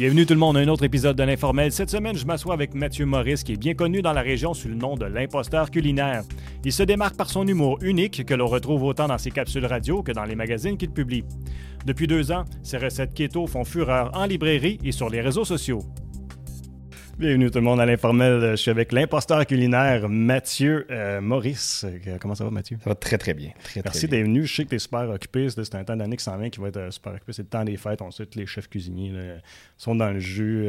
Bienvenue tout le monde à un autre épisode de l'Informel. Cette semaine, je m'assois avec Mathieu Maurice, qui est bien connu dans la région sous le nom de l'imposteur culinaire. Il se démarque par son humour unique, que l'on retrouve autant dans ses capsules radio que dans les magazines qu'il publie. Depuis deux ans, ses recettes keto font fureur en librairie et sur les réseaux sociaux. Bienvenue tout le monde à l'informel. Je suis avec l'imposteur culinaire Mathieu euh, Maurice. Euh, comment ça va, Mathieu? Ça va très, très bien. Très, Merci d'être venu. Je sais que tu es super occupé. C'est un temps d'année qui s'en vient qui va être euh, super occupé. C'est le temps des fêtes. On sait que les chefs cuisiniers là, sont dans le jus.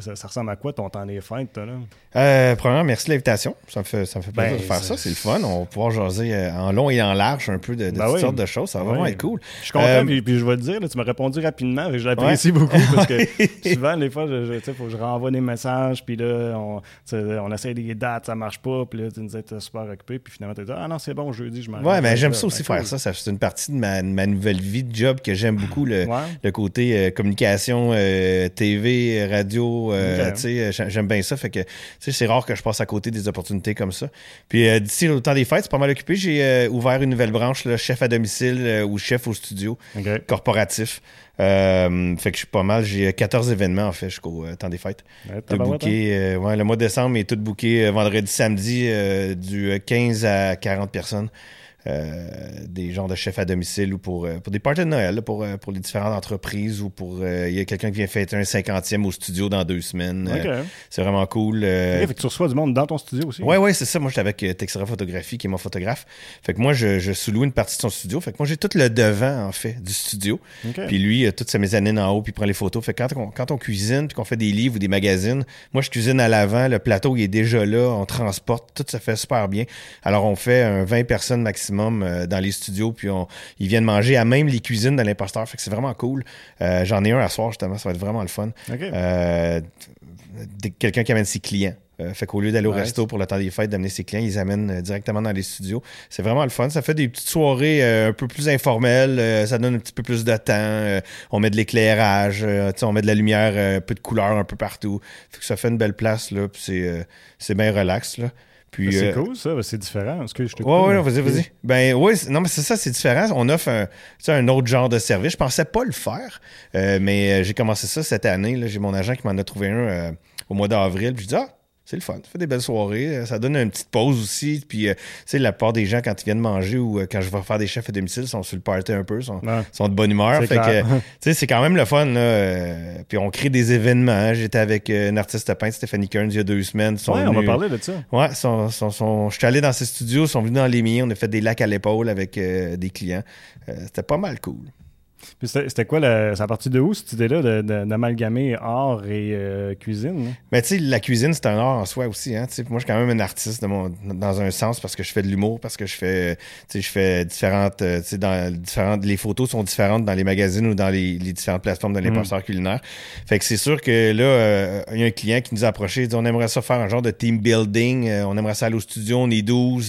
ça, ressemble à quoi ton temps des fêtes, toi, là? premièrement, merci de l'invitation. Ça me fait, ça me fait plaisir ben, de faire ça. C'est le fun. On va pouvoir jaser en long et en large un peu de, de ben toutes sortes de choses. Ça va vraiment être cool. Je suis content. Puis, je vais te dire, tu m'as répondu rapidement. Et je l'apprécie beaucoup parce que souvent, des fois, il faut que je renvoie des messages. Puis là, on, on essaie des dates, ça marche pas, puis là, tu nous es super occupé, puis finalement, tu dis, ah non, c'est bon, jeudi, je m'arrête. Ouais, mais j'aime ça aussi ben, faire ça. ça c'est une partie de ma, nouvelle vie de job que j'aime beaucoup, le, le côté euh, communication, euh, TV, radio, euh, tu sais, j'aime bien ça. Fait que, tu sais, c'est rare que je passe à côté des opportunités comme ça. Puis d'ici le temps des fêtes, c'est pas mal occupé. J'ai ouvert une nouvelle branche, là, chef à domicile ou chef au studio corporatif. Euh, fait que je suis pas mal. J'ai 14 événements, en fait, jusqu'au euh, temps des fêtes. de booker, euh, ouais, le mois de décembre est tout booké vendredi, samedi, du 15 à 40 personnes. Euh, des genres de chefs à domicile ou pour, euh, pour des parties de Noël, pour, euh, pour les différentes entreprises ou pour. Il y a quelqu'un qui vient fêter un cinquantième au studio dans deux semaines. c'est vraiment cool. fait que tu reçois du monde dans ton studio aussi. Oui, oui, c'est ça. Moi, j'étais avec Texera Photographie, qui est mon photographe. Fait que moi, je, je sous une partie de son studio. Fait que moi, j'ai tout le devant, en fait, du studio. Puis lui, toutes ses mezzanines en haut, puis il prend les photos. Fait que quand on, quand on cuisine, puis qu'on fait des livres ou des magazines, moi, je cuisine à l'avant. Le plateau, il est déjà là. On transporte. Tout se fait super bien. Alors, on fait un 20 personnes maximum euh, dans les studios, puis on, ils viennent manger à même les cuisines de l'imposteur. Fait que c'est vraiment cool. Euh, j'en ai un à soir, justement, ça va être vraiment le fun. Euh, quelqu'un qui amène ses clients. fait qu'au lieu d'aller au resto pour le temps des fêtes, d'amener ses clients, ils amènent directement dans les studios. C'est vraiment le fun. Ça fait des petites soirées un peu plus informelles. ça donne un petit peu plus de temps. on met de l'éclairage. on met de la lumière, un peu de couleur un peu partout. Fait que ça fait une belle place. là. c'est bien relax. Là c'est euh, cool, ça. C'est différent. Est-ce que je te ouais, vas-y, vas-y. Ben oui, non, mais c'est ça, c'est différent. On offre un, un autre genre de service. Je pensais pas le faire, euh, mais euh, j'ai commencé ça cette année. J'ai mon agent qui m'en a trouvé un au mois d'avril. Je dis, ah, c'est le fun. Ça fait des belles soirées. Euh, ça donne une petite pause aussi. Puis, euh, tu sais, la plupart des gens, quand ils viennent manger ou euh, quand je vais faire des chefs à domicile, sont sur le party un peu, sont, sont de bonne humeur. Fait que, tu sais, c'est quand même le fun. Là. puis, on crée des événements. Hein. J'étais avec une artiste peintre, Stéphanie Kearns, il y a deux semaines. Oui, on va parler de ça. Ouais, sont, sont, je suis allé dans ses studios, ils sont venus dans les miens. On a fait des lacs à l'épaule avec des clients. C'était pas mal cool. C'était quoi, la, à partir de où cette idée-là d'amalgamer art et euh, cuisine? Mais tu sais, la cuisine, c'est un art en soi aussi. Hein? moi, je suis quand même un artiste dans un sens parce que je fais de l'humour, parce que je fais, je fais différentes, euh, dans, différentes. Les photos sont différentes dans les magazines ou dans les, différentes plateformes de l'imposteur mm. culinaire. Fait que c'est sûr que là, euh, il y a un client qui nous a approché, il dit on aimerait ça faire un genre de team building, on aimerait ça aller au studio, on est 12,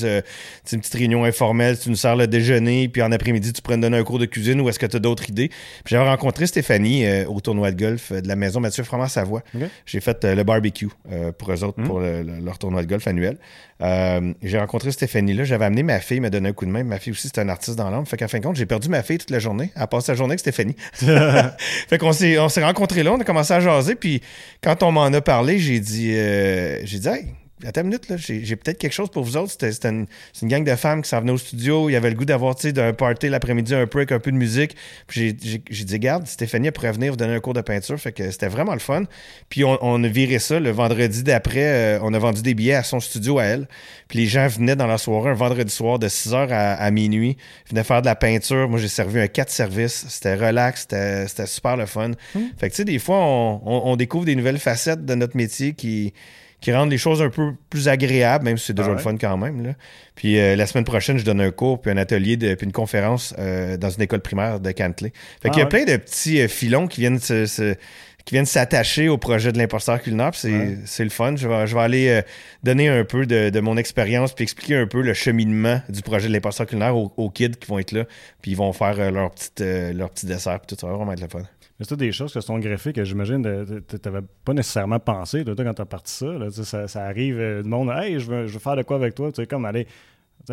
c'est une petite réunion informelle, tu nous sers le déjeuner, puis en après-midi, tu pourrais nous donner un cours de cuisine ou est-ce que tu as d'autres idée. j'avais rencontré Stéphanie euh, au tournoi de golf euh, de la maison Mathieu Froment Savoie. J'ai fait euh, le barbecue pour eux autres, hmm. pour leur tournoi de golf annuel. j'ai rencontré Stéphanie là. J'avais amené ma fille, me donné un coup de main. Ma fille aussi, c'est un artiste dans l'âme. Fait qu'à fin de compte, j'ai perdu ma fille toute la journée. Elle passe la journée avec Stéphanie. fait qu'on s'est, on s'est rencontrés là, on a commencé à jaser. Puis quand on m'en a parlé, j'ai dit, j'ai dit, hey, Attends une minute, là, j'ai, peut-être quelque chose pour vous autres. C'était, une, c'est une gang de femmes qui s'en venaient au studio. Il y avait le goût d'avoir, tu sais, d'un party l'après-midi, un peu avec un peu de musique. Puis j'ai, j'ai, dit, garde, Stéphanie pourrait venir vous donner un cours de peinture. Fait que c'était vraiment le fun. Puis on, on a viré ça le vendredi d'après. Euh, on a vendu des billets à son studio à elle. Puis les gens venaient dans la soirée, un vendredi soir de 6h à, minuit. Ils venaient faire de la peinture. Moi, j'ai servi un 4 services. C'était relax. C'était, c'était super le fun. Mmh. Fait que, tu sais, des fois, on, on découvre des nouvelles facettes de notre métier qui qui rendent les choses un peu plus agréables, même si c'est déjà ah le fun quand même. Là. Puis euh, la semaine prochaine, je donne un cours, puis un atelier, de, puis une conférence euh, dans une école primaire de Cantley. Fait qu'il y a ah plein de petits euh, filons qui viennent se, qui viennent s'attacher au projet de l'imposteur culinaire. C'est, c'est le fun. Je vais, je vais aller donner un peu de, de mon expérience puis expliquer un peu le cheminement du projet de l'imposteur culinaire aux, aux, kids qui vont être là. Puis ils vont faire leur, petite, leur petit dessert. Puis tout ça va vraiment être le fun. Mais c'est des choses qui sont greffées que j'imagine tu n'avais pas nécessairement pensé quand tu as parti ça, ça, ça. arrive, euh, du monde, hey, je veux, je veux faire de quoi avec toi? Tu sais, comme aller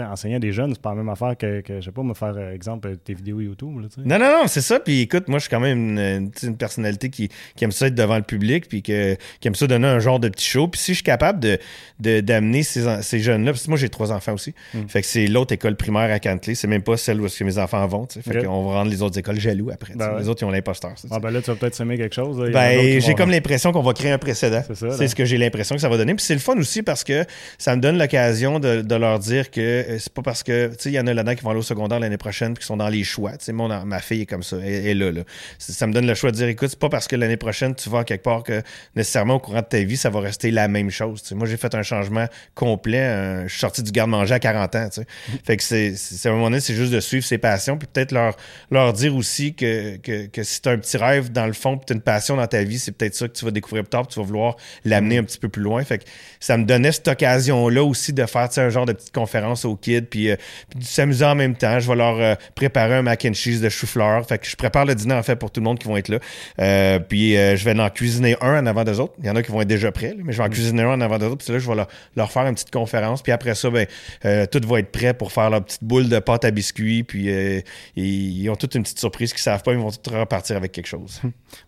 enseigner à des jeunes, c'est pas la même affaire que, que je sais pas, me faire, euh, exemple, tes vidéos YouTube. Là, non, non, non, c'est ça. Puis écoute, moi, je suis quand même une, personnalité qui, qui, aime ça être devant le public, puis que, qui aime ça donner un genre de petit show. Puis si je suis capable de, d'amener ces, ces jeunes-là, parce que moi, j'ai trois enfants aussi. Hmm. Fait que c'est l'autre école primaire à Cantley. C'est même pas celle où mes enfants vont. Fait qu'on va rendre les autres écoles jaloux après. Ben les autres, ils ont l'imposteur. Ah, ben là, tu vas peut-être semer quelque chose. Ben, j'ai comme l'impression qu'on va créer un précédent. C'est ce que j'ai l'impression que ça va donner. Puis c'est le fun aussi parce que ça me donne l'occasion de, de leur dire que euh, c'est pas parce que il y en a là-dedans qui vont aller au secondaire l'année prochaine qui sont dans les choix. Tu sais, ma fille est comme ça, elle, est là, là. Ça me donne le choix de dire, écoute, c'est pas parce que l'année prochaine tu vas quelque part que nécessairement au courant de ta vie, ça va rester la même chose. moi, j'ai fait un changement complet. je suis sorti du garde-manger à 40 ans. Fait que c'est, à un moment donné, c'est juste de suivre ses passions, puis peut-être leur, leur dire aussi que, que, que si tu as un petit rêve dans le fond, puis tu as une passion dans ta vie, c'est peut-être ça que tu vas découvrir plus tard, puis tu vas vouloir l'amener un petit peu plus loin. Fait que ça me donnait cette occasion-là aussi de faire un genre de petite conférence aux kids, puis euh, puis s'amuser en même temps. Je vais leur euh, préparer un mac and cheese de chou-fleur. Fait que je prépare le dîner en fait pour tout le monde qui vont être là. Euh, puis euh, je vais en cuisiner un en avant des autres. Il y en a qui vont être déjà prêts, mais je vais en mm. cuisiner un en avant des autres. Puis là, je vais leur, faire une petite conférence. Puis après ça, ben, tout va être prêt pour faire leur petite boule de pâte à biscuits. Puis ils ont toute une petite surprise qu'ils savent pas. Ils vont tout repartir avec quelque chose.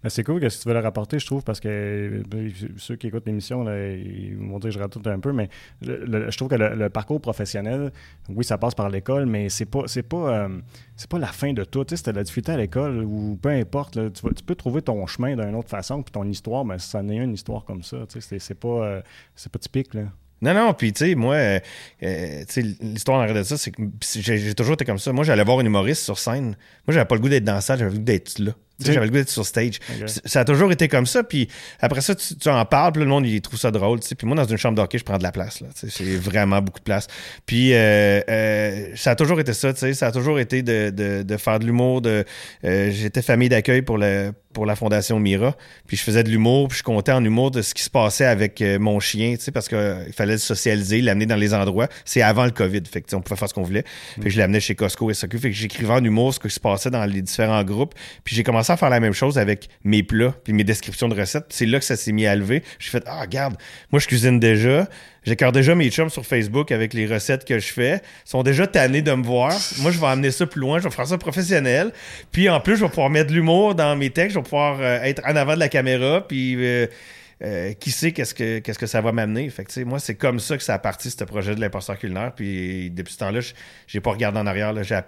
Ben, c'est cool que si tu veux leur rapporter, je trouve, parce que ben, ceux qui écoutent l'émission, ils vont dire que je raconte un peu, mais je trouve que le parcours professionnel, oui, ça passe par l'école, mais c'est pas c'est pas euh, pas la fin de tout. Tu sais, c'était la difficulté à l'école ou peu importe, tu, peux trouver ton chemin d'une autre façon, puis ton histoire, mais ben, ça n'est une histoire comme ça. Tu c'est pas euh, c'est pas typique là. Non, non, puis tu sais, moi, euh, tu l'histoire en de ça, c'est que j'ai toujours été comme ça. Moi, j'allais voir un humoriste sur scène. Moi, j'avais pas le goût d'être dans la salle, j'avais le goût d'être là. J'avais le goût d'être sur stage. Ça a toujours été comme ça. Puis après ça, tu, en parles, puis le monde, il trouve ça drôle. Puis moi, dans une chambre d'hockey, je prends de la place. C'est vraiment beaucoup de place. Puis euh, euh, ça a toujours été ça. Ça a toujours été de, de, de faire de l'humour. De, euh, J'étais famille d'accueil pour le pour la Fondation Mira. Puis je faisais de l'humour, puis je comptais en humour de ce qui se passait avec mon chien, tu sais, parce qu'il fallait le socialiser, l'amener dans les endroits. C'est avant le COVID, fait que on pouvait faire ce qu'on voulait. Puis je l'amenais chez Costco et ça fait que j'écrivais en humour ce qui se passait dans les différents groupes. Puis j'ai commencé à faire la même chose avec mes plats, puis mes descriptions de recettes. C'est là que ça s'est mis à lever. J'ai fait, ah, regarde, moi je cuisine déjà. J'écarte déjà mes chums sur Facebook avec les recettes que je fais. Ils sont déjà tannés de me voir. Moi, je vais amener ça plus loin. Je vais faire ça professionnel. Puis en plus, je vais pouvoir mettre de l'humour dans mes textes. Je vais pouvoir euh, être en avant de la caméra. Puis euh, euh, qui sait qu'est-ce que qu'est-ce que ça va m'amener? Fait que, moi, c'est comme ça que ça a parti, ce projet de l'imposteur culinaire. Puis depuis ce temps-là, j'ai pas regardé en arrière. J'ai,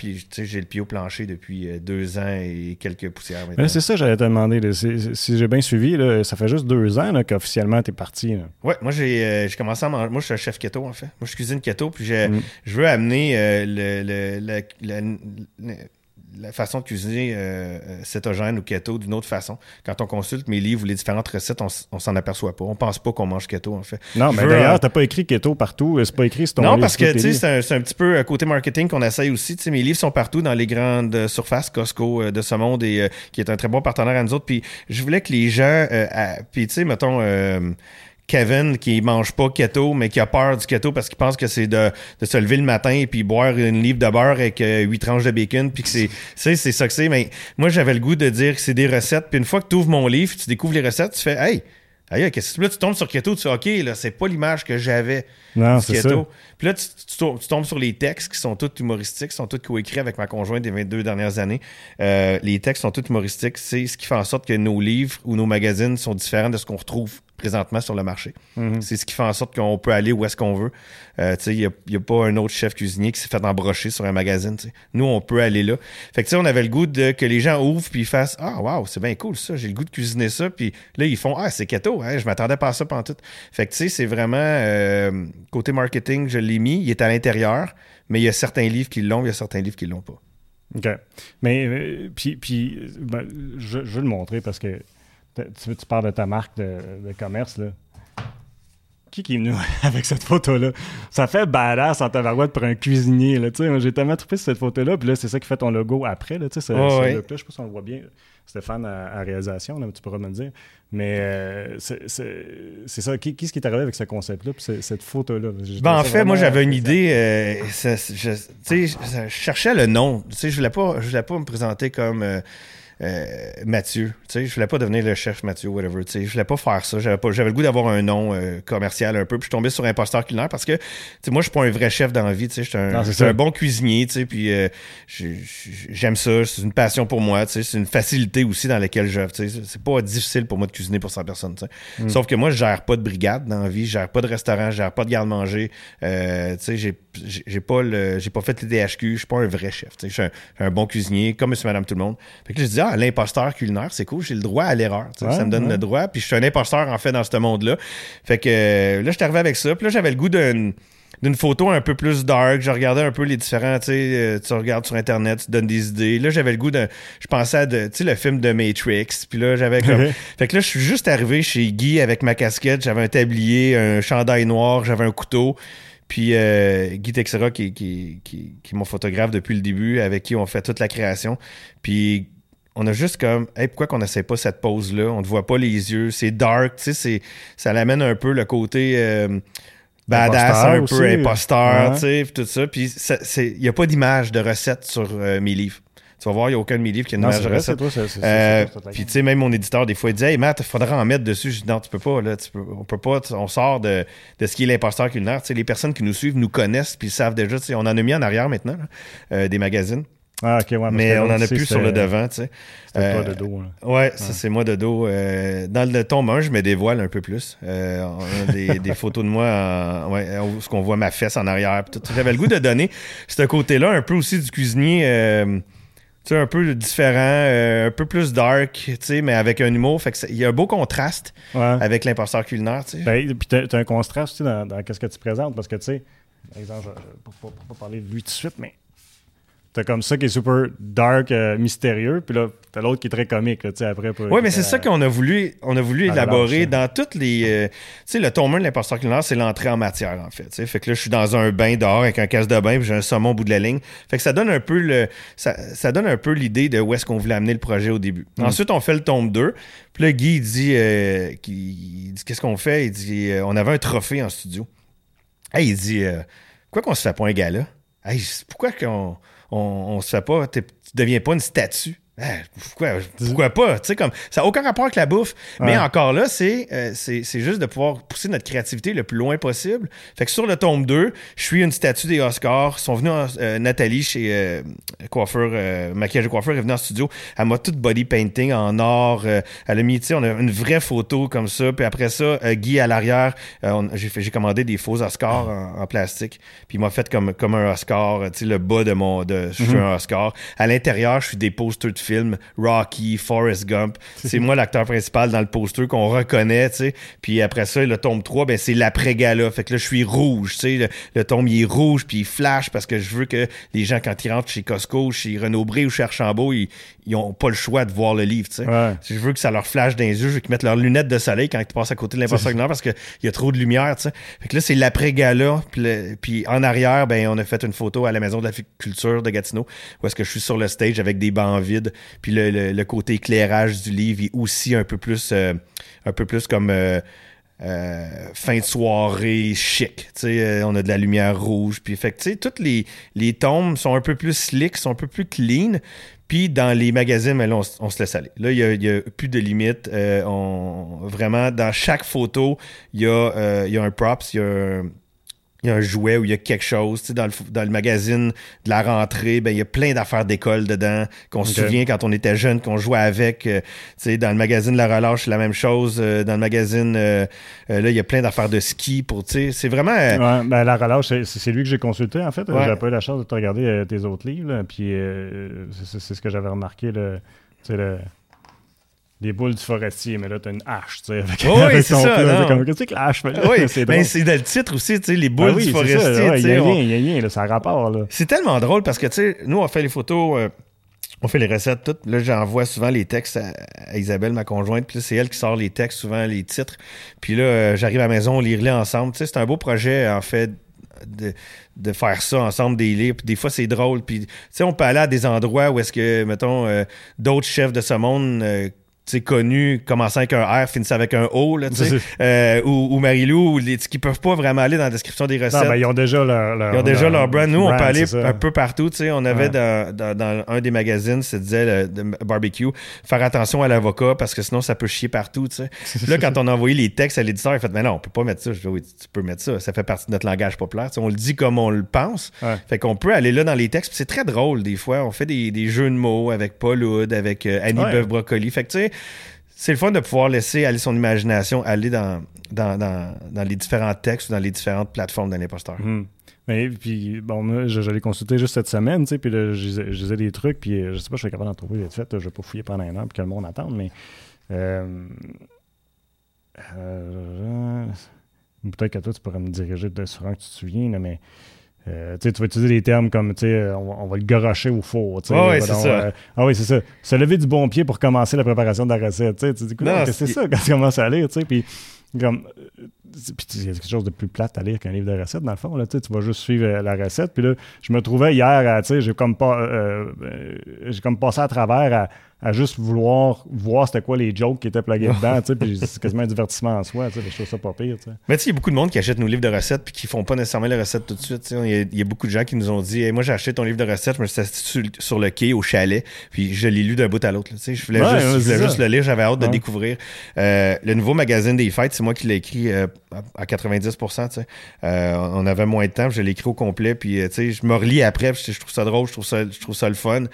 j'ai le pied au plancher depuis euh, deux ans et quelques poussières. c'est ça, j'allais te demander. si j'ai bien suivi, ça fait juste deux ans qu'officiellement tu es parti. Ouais, moi, euh, j'ai, commencé à manger. Moi, je suis un chef keto, en fait. Moi, je cuisine keto. Puis mm. je veux amener le, le la façon de cuisiner euh, euh, cétogène ou keto d'une autre façon. Quand on consulte mes livres ou les différentes recettes, on, s'en aperçoit pas. On pense pas qu'on mange keto, en fait. Non, mais d'ailleurs, euh, t'as pas écrit keto partout. C'est pas écrit sur ton Non, parce que c'est un, petit peu côté marketing qu'on essaye aussi. mes livres sont partout dans les grandes surfaces, Costco de ce monde, et qui est un très bon partenaire à nous autres. Puis je voulais que les gens... puis tu sais, mettons Kevin qui mange pas keto, mais qui a peur du keto parce qu'il pense que c'est de, de, se lever le matin et puis boire une livre de beurre avec euh, huit tranches de bacon, puis que c'est, c'est, c'est ça que c'est. Mais moi, j'avais le goût de dire que c'est des recettes. Puis une fois que tu ouvres mon livre, tu découvres les recettes, tu fais, hey, Aïe, qu'est-ce que là, tu tombes sur keto, tu fais OK, là, c'est pas l'image que j'avais non, c'est keto. Ça. Puis là, tu, tombes sur les textes qui sont tous humoristiques, qui sont tous coécrits avec ma conjointe des 22 dernières années. Euh, les textes sont tous humoristiques. C'est ce qui fait en sorte que nos livres ou nos magazines sont différents de ce qu'on retrouve présentement sur le marché. Mhm. C'est ce qui fait en sorte qu'on peut aller où est-ce qu'on veut. Euh, il n'y a, y a, pas un autre chef cuisinier qui s'est fait embrocher sur un magazine. Nous, on peut aller là. Fait que on avait le goût de que les gens ouvrent puis fassent Ah wow, c'est bien cool ça, j'ai le goût de cuisiner ça. Puis là, ils font Ah, c'est keto, hein, je m'attendais pas à ça pendant tout. Fait que tu sais, c'est vraiment euh, côté marketing, je l'ai mis, il est à l'intérieur, mais il y a certains livres qui l'ont, il y a certains livres qui l'ont pas. OK. Mais, euh, puis, puis ben, je, je, veux le montrer parce que tu, tu parles de ta marque de, commerce, là? Qui, qui est venu avec cette photo-là? Ça fait badass en tabarouette pour un cuisinier, là, tu sais. J'ai tellement trouvé cette photo-là, puis là, c'est ça qui fait ton logo après, là, tu sais, oh. Je sais pas si on le voit bien. Stéphane à, réalisation, là, tu pourras me le dire. Mais euh, c'est ça. Qu'est-ce qui est arrivé avec ce concept-là, cette photo-là? Ben, en fait, moi, j'avais une idée. Euh, je, je, je, cherchais le nom. Je ne voulais, pas, je voulais pas me présenter comme... Euh, Mathieu. Tu sais, je voulais pas devenir le chef Mathieu, whatever. Tu sais, je voulais pas faire ça. J'avais pas, j'avais le goût d'avoir un nom commercial un peu. Puis je suis tombé sur imposteur culinaire parce que, tu sais, moi, je suis pas un vrai chef dans la vie. Tu sais, je suis un, bon cuisinier. Tu sais, puis j'aime ça. C'est une passion pour moi. Tu sais, c'est une facilité aussi dans laquelle je. Tu sais, c'est pas difficile pour moi de cuisiner pour 100 personnes. Tu sais. Mm. Sauf que moi, je gère pas de brigade dans la vie. Je gère pas de restaurant. Je gère pas de garde-manger. tu sais, j'ai j'ai pas le j'ai pas fait les DHQ, je suis pas un vrai chef. Je suis un, bon cuisinier, comme monsieur, madame, tout le monde. Fait que je dis, ah, l'imposteur culinaire, c'est cool, j'ai le droit à l'erreur. ça me donne le droit. Puis je suis un imposteur, en fait, dans ce monde-là. Fait que euh, là, je suis arrivé avec ça. Puis là, j'avais le goût d'une d'une photo un peu plus dark. Je regardais un peu les différents, tu sais, euh, tu regardes sur Internet, tu donnes des idées. Là, j'avais le goût de, je pensais à, tu sais, le film de Matrix. Puis là, j'avais comme, fait que là, je suis juste arrivé chez Guy avec ma casquette. J'avais un tablier, un chandail noir, j'avais un couteau. Puis euh, Guy Texera, qui, qui, qui, qui est mon photographe depuis le début, avec qui on fait toute la création. Puis on a juste comme, hey, pourquoi qu'on n'essaie pas cette pose-là? On ne voit pas les yeux, c'est dark, tu sais, ça l'amène un peu le côté euh, badass, un peu imposteur, tu sais, tout ça. Puis il n'y a pas d'image de recette sur euh, mes livres. Tu vas voir, il n'y a aucun de mes livres qui a une image de recette. Euh, puis tu sais, même mon éditeur, des fois, il dit Hey Matt, il faudra en mettre dessus. Je dis non, tu peux pas, là, tu peux, on peut pas, on sort de, de ce qui est l'imposteur culinaire. Tu sais, les personnes qui nous suivent nous connaissent, puis savent déjà, on en a mis en arrière maintenant, des magazines. Ah, ok, ouais, mais on en a plus sur le devant, tu sais. C'est toi de dos. Hein. Ouais, ça c'est moi de dos. Euh, dans le tome 1, je me dévoile un peu plus. Euh, on a des, des, photos de moi, en, ouais, où ce qu'on voit ma fesse en arrière. J'avais le goût de donner ce côté-là, un peu aussi du cuisinier. Euh, un peu différent, euh, un peu plus dark, mais avec un humour. Fait il y a un beau contraste avec l'imposteur culinaire. Ben, puis tu as, un contraste aussi dans, dans ce que tu présentes, parce que, tu sais, par exemple, pour, ne pas parler de lui tout de suite, mais T'as comme ça qui est super dark, euh, mystérieux, puis là, t'as l'autre qui est très comique, tu sais, après. Oui, mais c'est ça qu'on a voulu, on a voulu élaborer dans toutes les. Euh, tu sais, le tome 1 de l'imposteur culinaire, c'est l'entrée en matière, en fait. Fait que là, je suis dans un bain dehors avec un casse de bain, puis j'ai un saumon au bout de la ligne. Fait que ça donne un peu le. Ça, ça donne un peu l'idée de où est-ce qu'on voulait amener le projet au début. Mm. Ensuite, on fait le tome 2. Puis là, Guy, il dit, euh, dit qu'est-ce qu'on fait? Il dit, on avait un trophée en studio. Hey, il dit, pourquoi qu'on se fait pas un gala? Hey, pourquoi qu'on on, on se fait pas, tu deviens pas une statue. Ben, pourquoi, pourquoi pas? comme, ça n'a aucun rapport avec la bouffe. Mais encore là, euh, c'est, c'est, juste de pouvoir pousser notre créativité le plus loin possible. Fait que sur le tome 2, je suis une statue des Oscars. Sont venus, euh, Nathalie, chez euh, coiffeur, maquillage de coiffeur, est venue en studio. Elle m'a tout body painting en or. elle a mis, on a une vraie photo comme ça. Puis après ça, Guy à l'arrière, j'ai, j'ai commandé des faux Oscars en, plastique. Puis il m'a fait comme, comme un Oscar, tu sais, le bas de mon, de, je suis mhm. un Oscar. À l'intérieur, je suis des posters de film, Rocky, Forrest Gump. C'est moi l'acteur principal dans le poster qu'on reconnaît, tu sais. Puis après ça, le tome 3, ben c'est l'après-gala. Fait que là, je suis rouge, tu sais. Le, tome, il est rouge, puis il flash parce que je veux que les gens, quand ils rentrent chez Costco, chez Renaud-Bré ou chez Archambault, ils, ils ont pas le choix de voir le livre, tu sais. Je veux que ça leur flash dans les yeux, je veux qu'ils mettent leurs lunettes de soleil quand ils passent à côté de l'imposteur parce qu'il y a trop de lumière, tu sais. Fait que là, c'est l'après-gala, puis, en arrière, ben on a fait une photo à la Maison de la Culture de Gatineau, où est-ce que je suis sur le stage avec des bancs vides, puis le, côté éclairage du livre est aussi un peu plus, euh, un peu plus comme euh, euh, fin de soirée chic. on a de la lumière rouge. Puis fait toutes les, les tombes sont un peu plus slick, sont un peu plus clean. Puis dans les magazines, on, on, se laisse aller. Là, il n'y a, plus de limites. on, vraiment, dans chaque photo, il y, a, il y a un props, il y a un il y a un jouet ou il y a quelque chose. Tu sais, dans, le, dans le magazine de la rentrée, ben, il y a plein d'affaires d'école dedans qu'on se souvient quand on était jeune, qu'on jouait avec. Euh, tu sais, dans le magazine de la relâche, c'est la même chose. Euh, dans le magazine, euh, là, il y a plein d'affaires de ski pour, tu sais, c'est vraiment... Ouais, ben, la relâche, c'est lui que j'ai consulté, en fait. J'avais pas eu la chance de te regarder tes autres livres, puis c'est ce que j'avais remarqué, le, le des boules du forestier, mais là, t'as une hache, tu sais, avec, oui, c'est ça. Qu'est-ce que la hache fait? Oui, c'est ben, c'est dans le titre aussi, tu sais, les boules ah du forestier. Il y a rien, il y a rien, là, ça a rapport, là. C'est tellement drôle parce que, tu sais, nous, on fait les photos, euh, on fait les recettes toutes. Là, j'envoie souvent les textes à, Isabelle, ma conjointe, puis c'est elle qui sort les textes, souvent les titres. Puis là, euh, j'arrive à la maison, on lit ensemble. Tu sais, c'est un beau projet, en fait, de, de, faire ça ensemble des livres. Puis des fois, c'est drôle. Puis, tu sais, on peut aller à des endroits où est-ce que, mettons, euh, d'autres chefs de ce monde connus, commençant avec un R, finissant avec un O, là, euh, ou, ou Marilou, qui peuvent pas vraiment aller dans la description des recettes. Non, ben, ils ont déjà leur, Ils ont déjà leur, brand. Nous, on peut aller un peu partout. sais On avait dans, dans, un des magazines, ça disait le, barbecue, faire attention à l'avocat parce que sinon ça peut chier partout. sais Là, quand on a envoyé les textes à l'éditeur, il a fait Mais non, on peut pas mettre ça. Je dis Oui, tu peux mettre ça. Ça fait partie de notre langage populaire. on le dit comme on le pense. Fait qu'on peut aller là dans les textes. C'est très drôle des fois. On fait des, des jeux de mots avec Paul Hood, avec euh, Annie Beuf Brocoli. Fait que tu sais, c'est le fun de pouvoir laisser aller son imagination, aller dans, dans, dans, les différents textes, dans les différentes plateformes d'un imposteur. Hmm. Mais puis, bon, je, je l'ai consulté juste cette semaine, tu sais, puis là, je, disais des trucs, puis euh, je sais pas, je suis capable d'en trouver vite fait, je vais pas fouiller pendant un an, puis que le monde attende, mais. Euh, euh, peut-être que toi, tu pourrais me diriger de sur un que tu te souviens, mais euh, tu vas utiliser des termes comme on, on, va le garocher au four. Ah oui, c'est ça. Euh, ah oui, c'est ça. Se lever du bon pied pour commencer la préparation de la recette. Tu dis, c'est ça? Quand tu commences à lire. Puis, comme, euh, puis il y a quelque chose de plus plate à lire qu'un livre de recettes, dans le fond. Là, tu vas juste suivre la recette. Puis là, je me trouvais hier, j'ai comme, pas, j'ai comme passé à travers à à juste vouloir voir c'était quoi les jokes qui étaient plugués dedans, puis c'est quasiment un divertissement en soi, je trouve ça pas pire. Mais tu sais, il y a beaucoup de monde qui achète nos livres de recettes puis qui font pas nécessairement les recettes tout de suite. Il y, a beaucoup de gens qui nous ont dit, moi j'ai acheté ton livre de recettes, je me suis assis sur, le quai au chalet, puis je l'ai lu d'un bout à l'autre, tu sais. Je voulais, juste, le lire, j'avais hâte de découvrir. Euh, le nouveau magazine des fêtes, c'est moi qui l'ai écrit euh, à 90%, tu sais. Euh, on avait moins de temps, je l'ai écrit au complet, puis tu sais, je me relis après, puis je trouve ça drôle, je trouve ça, je trouve ça le fun.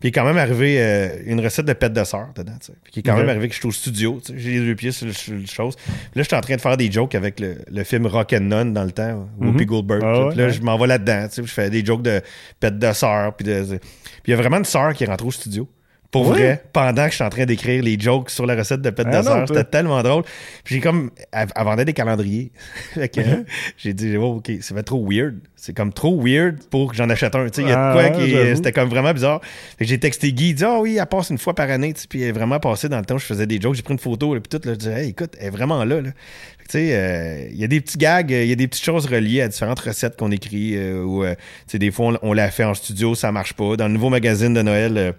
Puis il est quand même arrivé euh, une recette de pâte de sœur dedans. Puis il est quand même arrivé que je suis au studio. J'ai les deux pieds sur, le chose. Puis là, je suis en train de faire des jokes avec le, le film Rock and None dans le temps, Whoopi mhm. Goldberg. Ah puis là, je m'en vais là-dedans. Je fais des jokes de pète de sœur. Puis il y a vraiment une sœur qui est rentrée au studio. Pour vrai, pendant que je suis en train d'écrire les jokes sur la recette de pète ah de sœur. C'était tellement drôle. Puis j'ai comme. Elle, vendait des calendriers. fait uh-huh. j'ai dit, oh, OK, ça va trop weird. C'est comme trop weird pour que j'en achète un. Il y a de ah, quoi qui. C'était comme vraiment bizarre. Fait que j'ai texté Guy, il dit, ah oui, elle passe une fois par année. Puis elle est vraiment passée dans le temps où je faisais des jokes. J'ai pris une photo. Puis tout, là, je dis, hey, écoute, elle est vraiment là. là. Tu sais, euh, il y a des petits gags, il y a des petites choses reliées à différentes recettes qu'on écrit. Euh, ou, euh, des fois, on, on l'a fait en studio, ça marche pas. Dans le nouveau magazine de Noël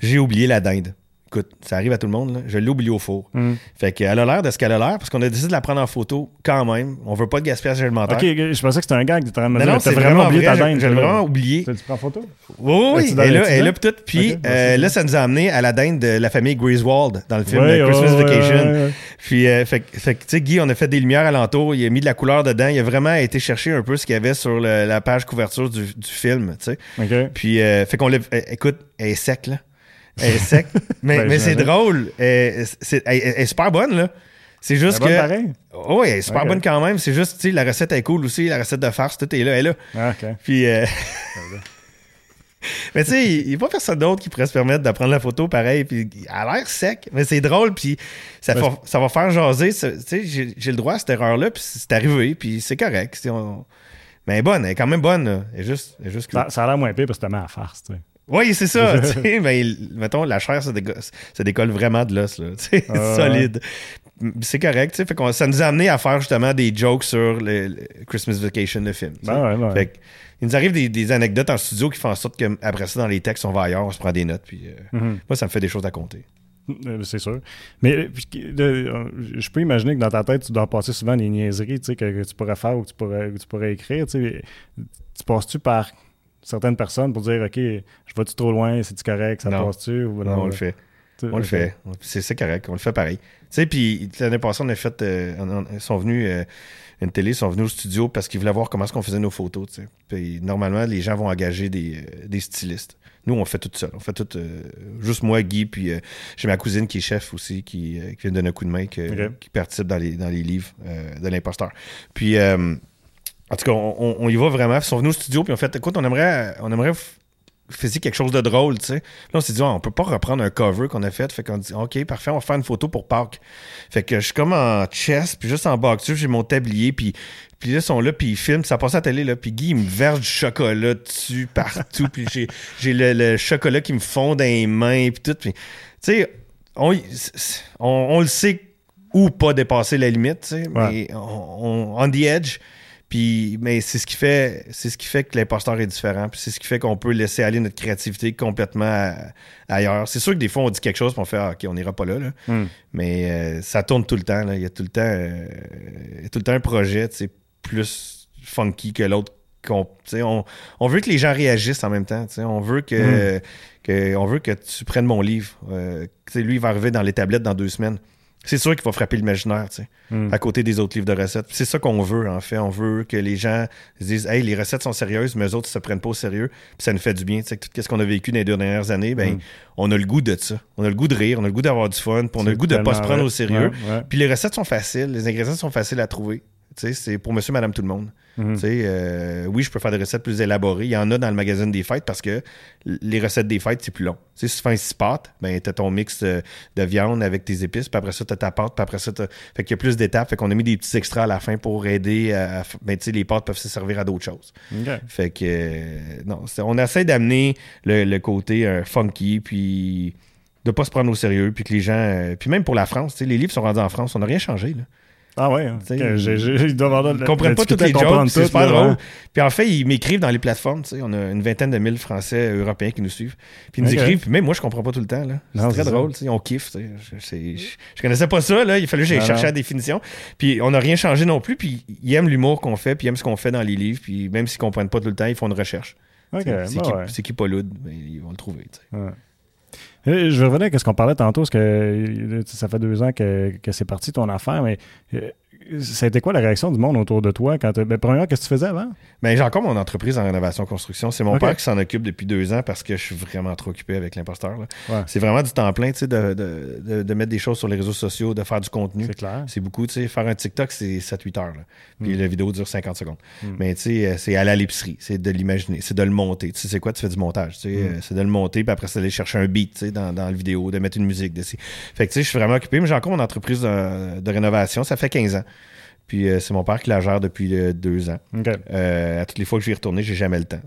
j'ai oublié la dinde. Écoute, ça arrive à tout le monde, là. je l'ai oublié au four. Mm. Fait qu'elle a l'air de ce qu'elle a l'air, parce qu'on a décidé de la prendre en photo quand même. On veut pas de gaspillage alimentaire. Ok, je pensais que c'était un gag de Non, non, c'est vraiment, oublié ta dinde. J'ai vraiment oublié. Tu prends photo? Oui, oui, elle est là, tout. Puis euh, là, ça nous a amené à la dinde de la famille Griswold dans le film Christmas Vacation. Puis, euh, fait, que, tu sais, Guy, on a fait des lumières alentour, il a mis de la couleur dedans. Il a vraiment été chercher un peu ce qu'il y avait sur la page couverture du, film, tu sais. Puis, euh, fait qu'on l'a. Écoute, elle est sec, là. Elle est sec. mais, ben, mais c'est drôle. Elle, est, super bonne, là. C'est juste que. Pareil? Oh, oui, elle est super bonne quand même. C'est juste, tu sais, la recette est cool aussi. La recette de farce, tout est là. Elle est là. Ah. Puis. Euh, mais tu sais, il n'y a pas personne d'autre qui pourrait se permettre de prendre la photo pareil. Puis elle a l'air sec, mais c'est drôle. Puis ça, ça va faire jaser. Tu sais, j'ai le droit à cette erreur-là. Puis c'est arrivé. Puis c'est correct. Mais elle est bonne. Elle est quand même bonne. Elle est juste, elle est juste ça, ça, a l'air moins pire parce que tu mets à farce, tu sais. Oui, c'est ça. ben, mettons, la chair, ça, décolle vraiment de l'os. Là, solide. C'est correct. Fait ça nous a amené à faire justement des jokes sur le, Christmas Vacation, le film. Ben fait il nous arrive des, anecdotes en studio qui font en sorte qu'après ça, dans les textes, on va ailleurs, on se prend des notes. Puis, euh, mm-hmm. Moi, ça me fait des choses à compter. Euh, c'est sûr. Mais euh, je peux imaginer que dans ta tête, tu dois passer souvent des niaiseries que, que tu pourrais faire ou que tu pourrais, que tu pourrais écrire. Tu passes-tu par certaines personnes pour dire OK, je vais-tu trop loin, c'est-tu correct, ça passe-tu? Ou non, on le fait. On le fait. C'est correct, on le fait pareil. Tu sais, puis l'année passée, on a fait. Euh, ils sont venus. Euh, une télé, ils sont venus au studio parce qu'ils voulaient voir comment est-ce qu'on faisait nos photos. Tu sais. Puis normalement, les gens vont engager des, euh, des stylistes. Nous, on fait tout seul. On fait tout. juste moi, Guy, puis j'ai ma cousine qui est chef aussi, qui, qui vient de donner un coup de main, qui participe dans les, dans les livres de l'imposteur. Puis en tout cas, on, y va vraiment. Ils sont venus au studio, puis en fait, écoute, on aimerait, on aimerait faire quelque chose de drôle, tu sais. Là, on s'est dit, on peut pas reprendre un cover qu'on a fait. Fait qu'on dit, OK, parfait, on va faire une photo pour Pâques. Fait que je suis comme en chest, puis juste en bas dessus, j'ai mon tablier, puis, puis là, ils sont là, puis ils filment, ça passe à la télé, là, puis Guy, il me verse du chocolat dessus, partout, puis j'ai, j'ai le, chocolat qui me fond dans les mains, puis tout. Puis, tu sais, on, on, le sait où pas dépasser la limite, tu sais, mais on, on, on, on, the edge. Puis, mais c'est ce qui fait, c'est ce qui fait que l'imposteur est différent. Puis c'est ce qui fait qu'on peut laisser aller notre créativité complètement ailleurs. C'est sûr que des fois on dit quelque chose, puis on fait, ah, ok, on n'ira pas là, hmm. Mais euh, ça tourne tout le temps. Là. Il y a tout le temps, euh, tout le temps un projet, plus funky que l'autre. On, on, on, veut que les gens réagissent en même temps. On veut que, hmm. que, on veut que tu prennes mon livre. Euh, lui, il va arriver dans les tablettes dans deux semaines c'est sûr qu'il va frapper l'imaginaire, tu sais, hmm. à côté des autres livres de recettes. C'est ça qu'on veut, en fait. On veut que les gens se disent, hey, les recettes sont sérieuses, mais eux autres, ils se prennent pas au sérieux. Puis ça nous fait du bien, tu sais, tout ce qu'on a vécu dans les deux dernières années, ben, hmm. on a le goût de ça. On a le goût de rire, on a le goût d'avoir du fun, puis on a le goût de pas se prendre au sérieux. Puis les recettes sont faciles, les ingrédients sont faciles à trouver. C'est pour monsieur, madame, tout le monde. Mhm. Euh, oui, je peux faire des recettes plus élaborées. Il y en a dans le magazine des fêtes parce que les recettes des fêtes, c'est plus long. si tu fais un six pâtes, ben, tu as ton mix de, viande avec tes épices, puis après ça, tu as ta pâte, puis après ça, fait qu'il y a plus d'étapes. Fait qu'on a mis des petits extras à la fin pour aider à. Ben, les pâtes peuvent se servir à d'autres choses. Fait que, euh, non, on essaie d'amener le, côté euh, funky, puis de pas se prendre au sérieux, puis que les gens. puis même pour la France, les livres sont rendus en France, on n'a rien changé. Là. Ah ouais, hein. ils doivent comprennent pas toutes les jokes, c'est super drôle. Puis en fait, ils m'écrivent dans les plateformes, on a une vingtaine de mille Français européens qui nous suivent. Puis ils nous écrivent, puis même moi je comprends pas tout le temps C'est très drôle, on kiffe, je, je, connaissais pas ça là, il fallait que j'aille chercher la définition. Puis on n'a rien changé non plus, puis ils aiment l'humour qu'on fait, puis ils aiment ce qu'on fait dans les livres, puis même s'ils comprennent pas tout le temps, ils font une recherche. Bah c'est qui, pas loud, ben, ils vont le trouver, euh, je revenir à ce qu'on parlait tantôt, parce que euh, ça fait deux ans que, que c'est parti ton affaire, mais euh, ça a été quoi la réaction du monde autour de toi quand ben, premièrement, qu'est-ce que tu faisais avant? Ben, j'ai encore mon entreprise en rénovation construction. C'est mon père qui s'en occupe depuis deux ans parce que je suis vraiment trop occupé avec l'imposteur. C'est vraiment du temps plein, tu sais, de, de, de, mettre des choses sur les réseaux sociaux, de faire du contenu. C'est clair. C'est beaucoup, tu sais. Faire un TikTok, c'est 7-8 heures. Puis mm. la vidéo dure 50 secondes. Mm. Mais tu sais, euh, c'est aller à l'épicerie, c'est de l'imaginer, c'est de le monter. Tu sais, c'est quoi? Tu fais du montage, tu sais. Mm. C'est de le monter, puis après, c'est d'aller chercher un beat, tu sais, dans, dans la vidéo, de mettre une musique. De... Fait que tu sais, je suis vraiment occupé, mais j'ai encore mon entreprise de rénovation. Ça fait 15 ans. Puis euh, c'est mon père qui la gère depuis euh, deux ans. Euh, à toutes les fois que je vais y retourner, j'ai jamais le temps.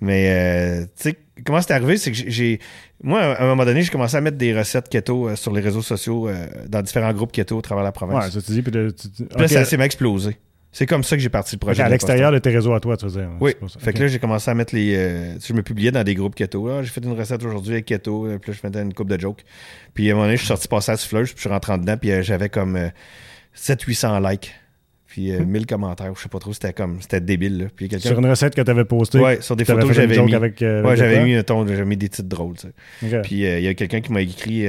Mais tu sais, comment c'est arrivé, c'est que j'ai. Moi, à un moment donné, j'ai commencé à mettre des recettes keto sur les réseaux sociaux, dans différents groupes keto à travers la province. Ouais, ça dit. Puis, là, ça s'est explosé. C'est comme ça que j'ai parti le projet. à l'extérieur de tes réseaux à toi, tu veux dire. Oui. Fait que là, j'ai commencé à mettre les. je me publiais dans des groupes keto. Ah, j'ai fait une recette aujourd'hui avec keto. Puis là, je mettais une coupe de jokes. Puis à un moment donné, je suis sorti passer à souffleuse. Puis je suis rentré dedans. Puis j'avais comme 700-800 likes. Puis 1000 euh, commentaires, je sais pas trop, c'était comme, c'était débile. Là. Puis sur une recette que tu avais postée. Ouais, sur des photos que j'avais mis. Avec, euh, ouais, j'avais mis, ton, j'avais mis des titres drôles. Tu sais. Puis euh, il y a quelqu'un qui m'a écrit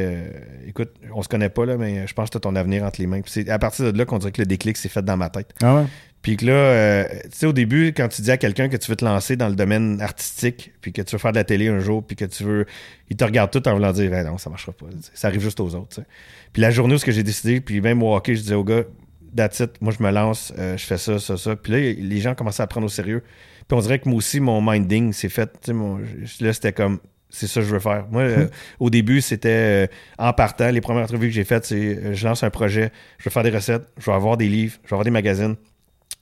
Écoute, on se connaît pas, là, mais je pense que tu as ton avenir entre les mains. Puis c'est à partir de là qu'on dirait que le déclic s'est fait dans ma tête. Ah ouais? Puis que là, tu sais, au début, quand tu dis à quelqu'un que tu veux te lancer dans le domaine artistique, puis que tu veux faire de la télé un jour, puis que tu veux. Il te regarde tout en voulant dire ben non, ça marchera pas. Ça arrive juste aux autres. Puis la journée où j'ai décidé, puis même au hockey, je disais au gars that's it. Moi, je me lance, euh, je fais ça, ça, ça. Puis là, les gens commençaient à prendre au sérieux. Puis on dirait que moi aussi, mon minding s'est fait. Mon, là, c'était comme, c'est ça que je veux faire. Moi, euh, au début, c'était euh, en partant. Les premières entrevues que j'ai faites, c'est je lance un projet, je veux faire des recettes, je veux avoir des livres, je veux avoir des magazines.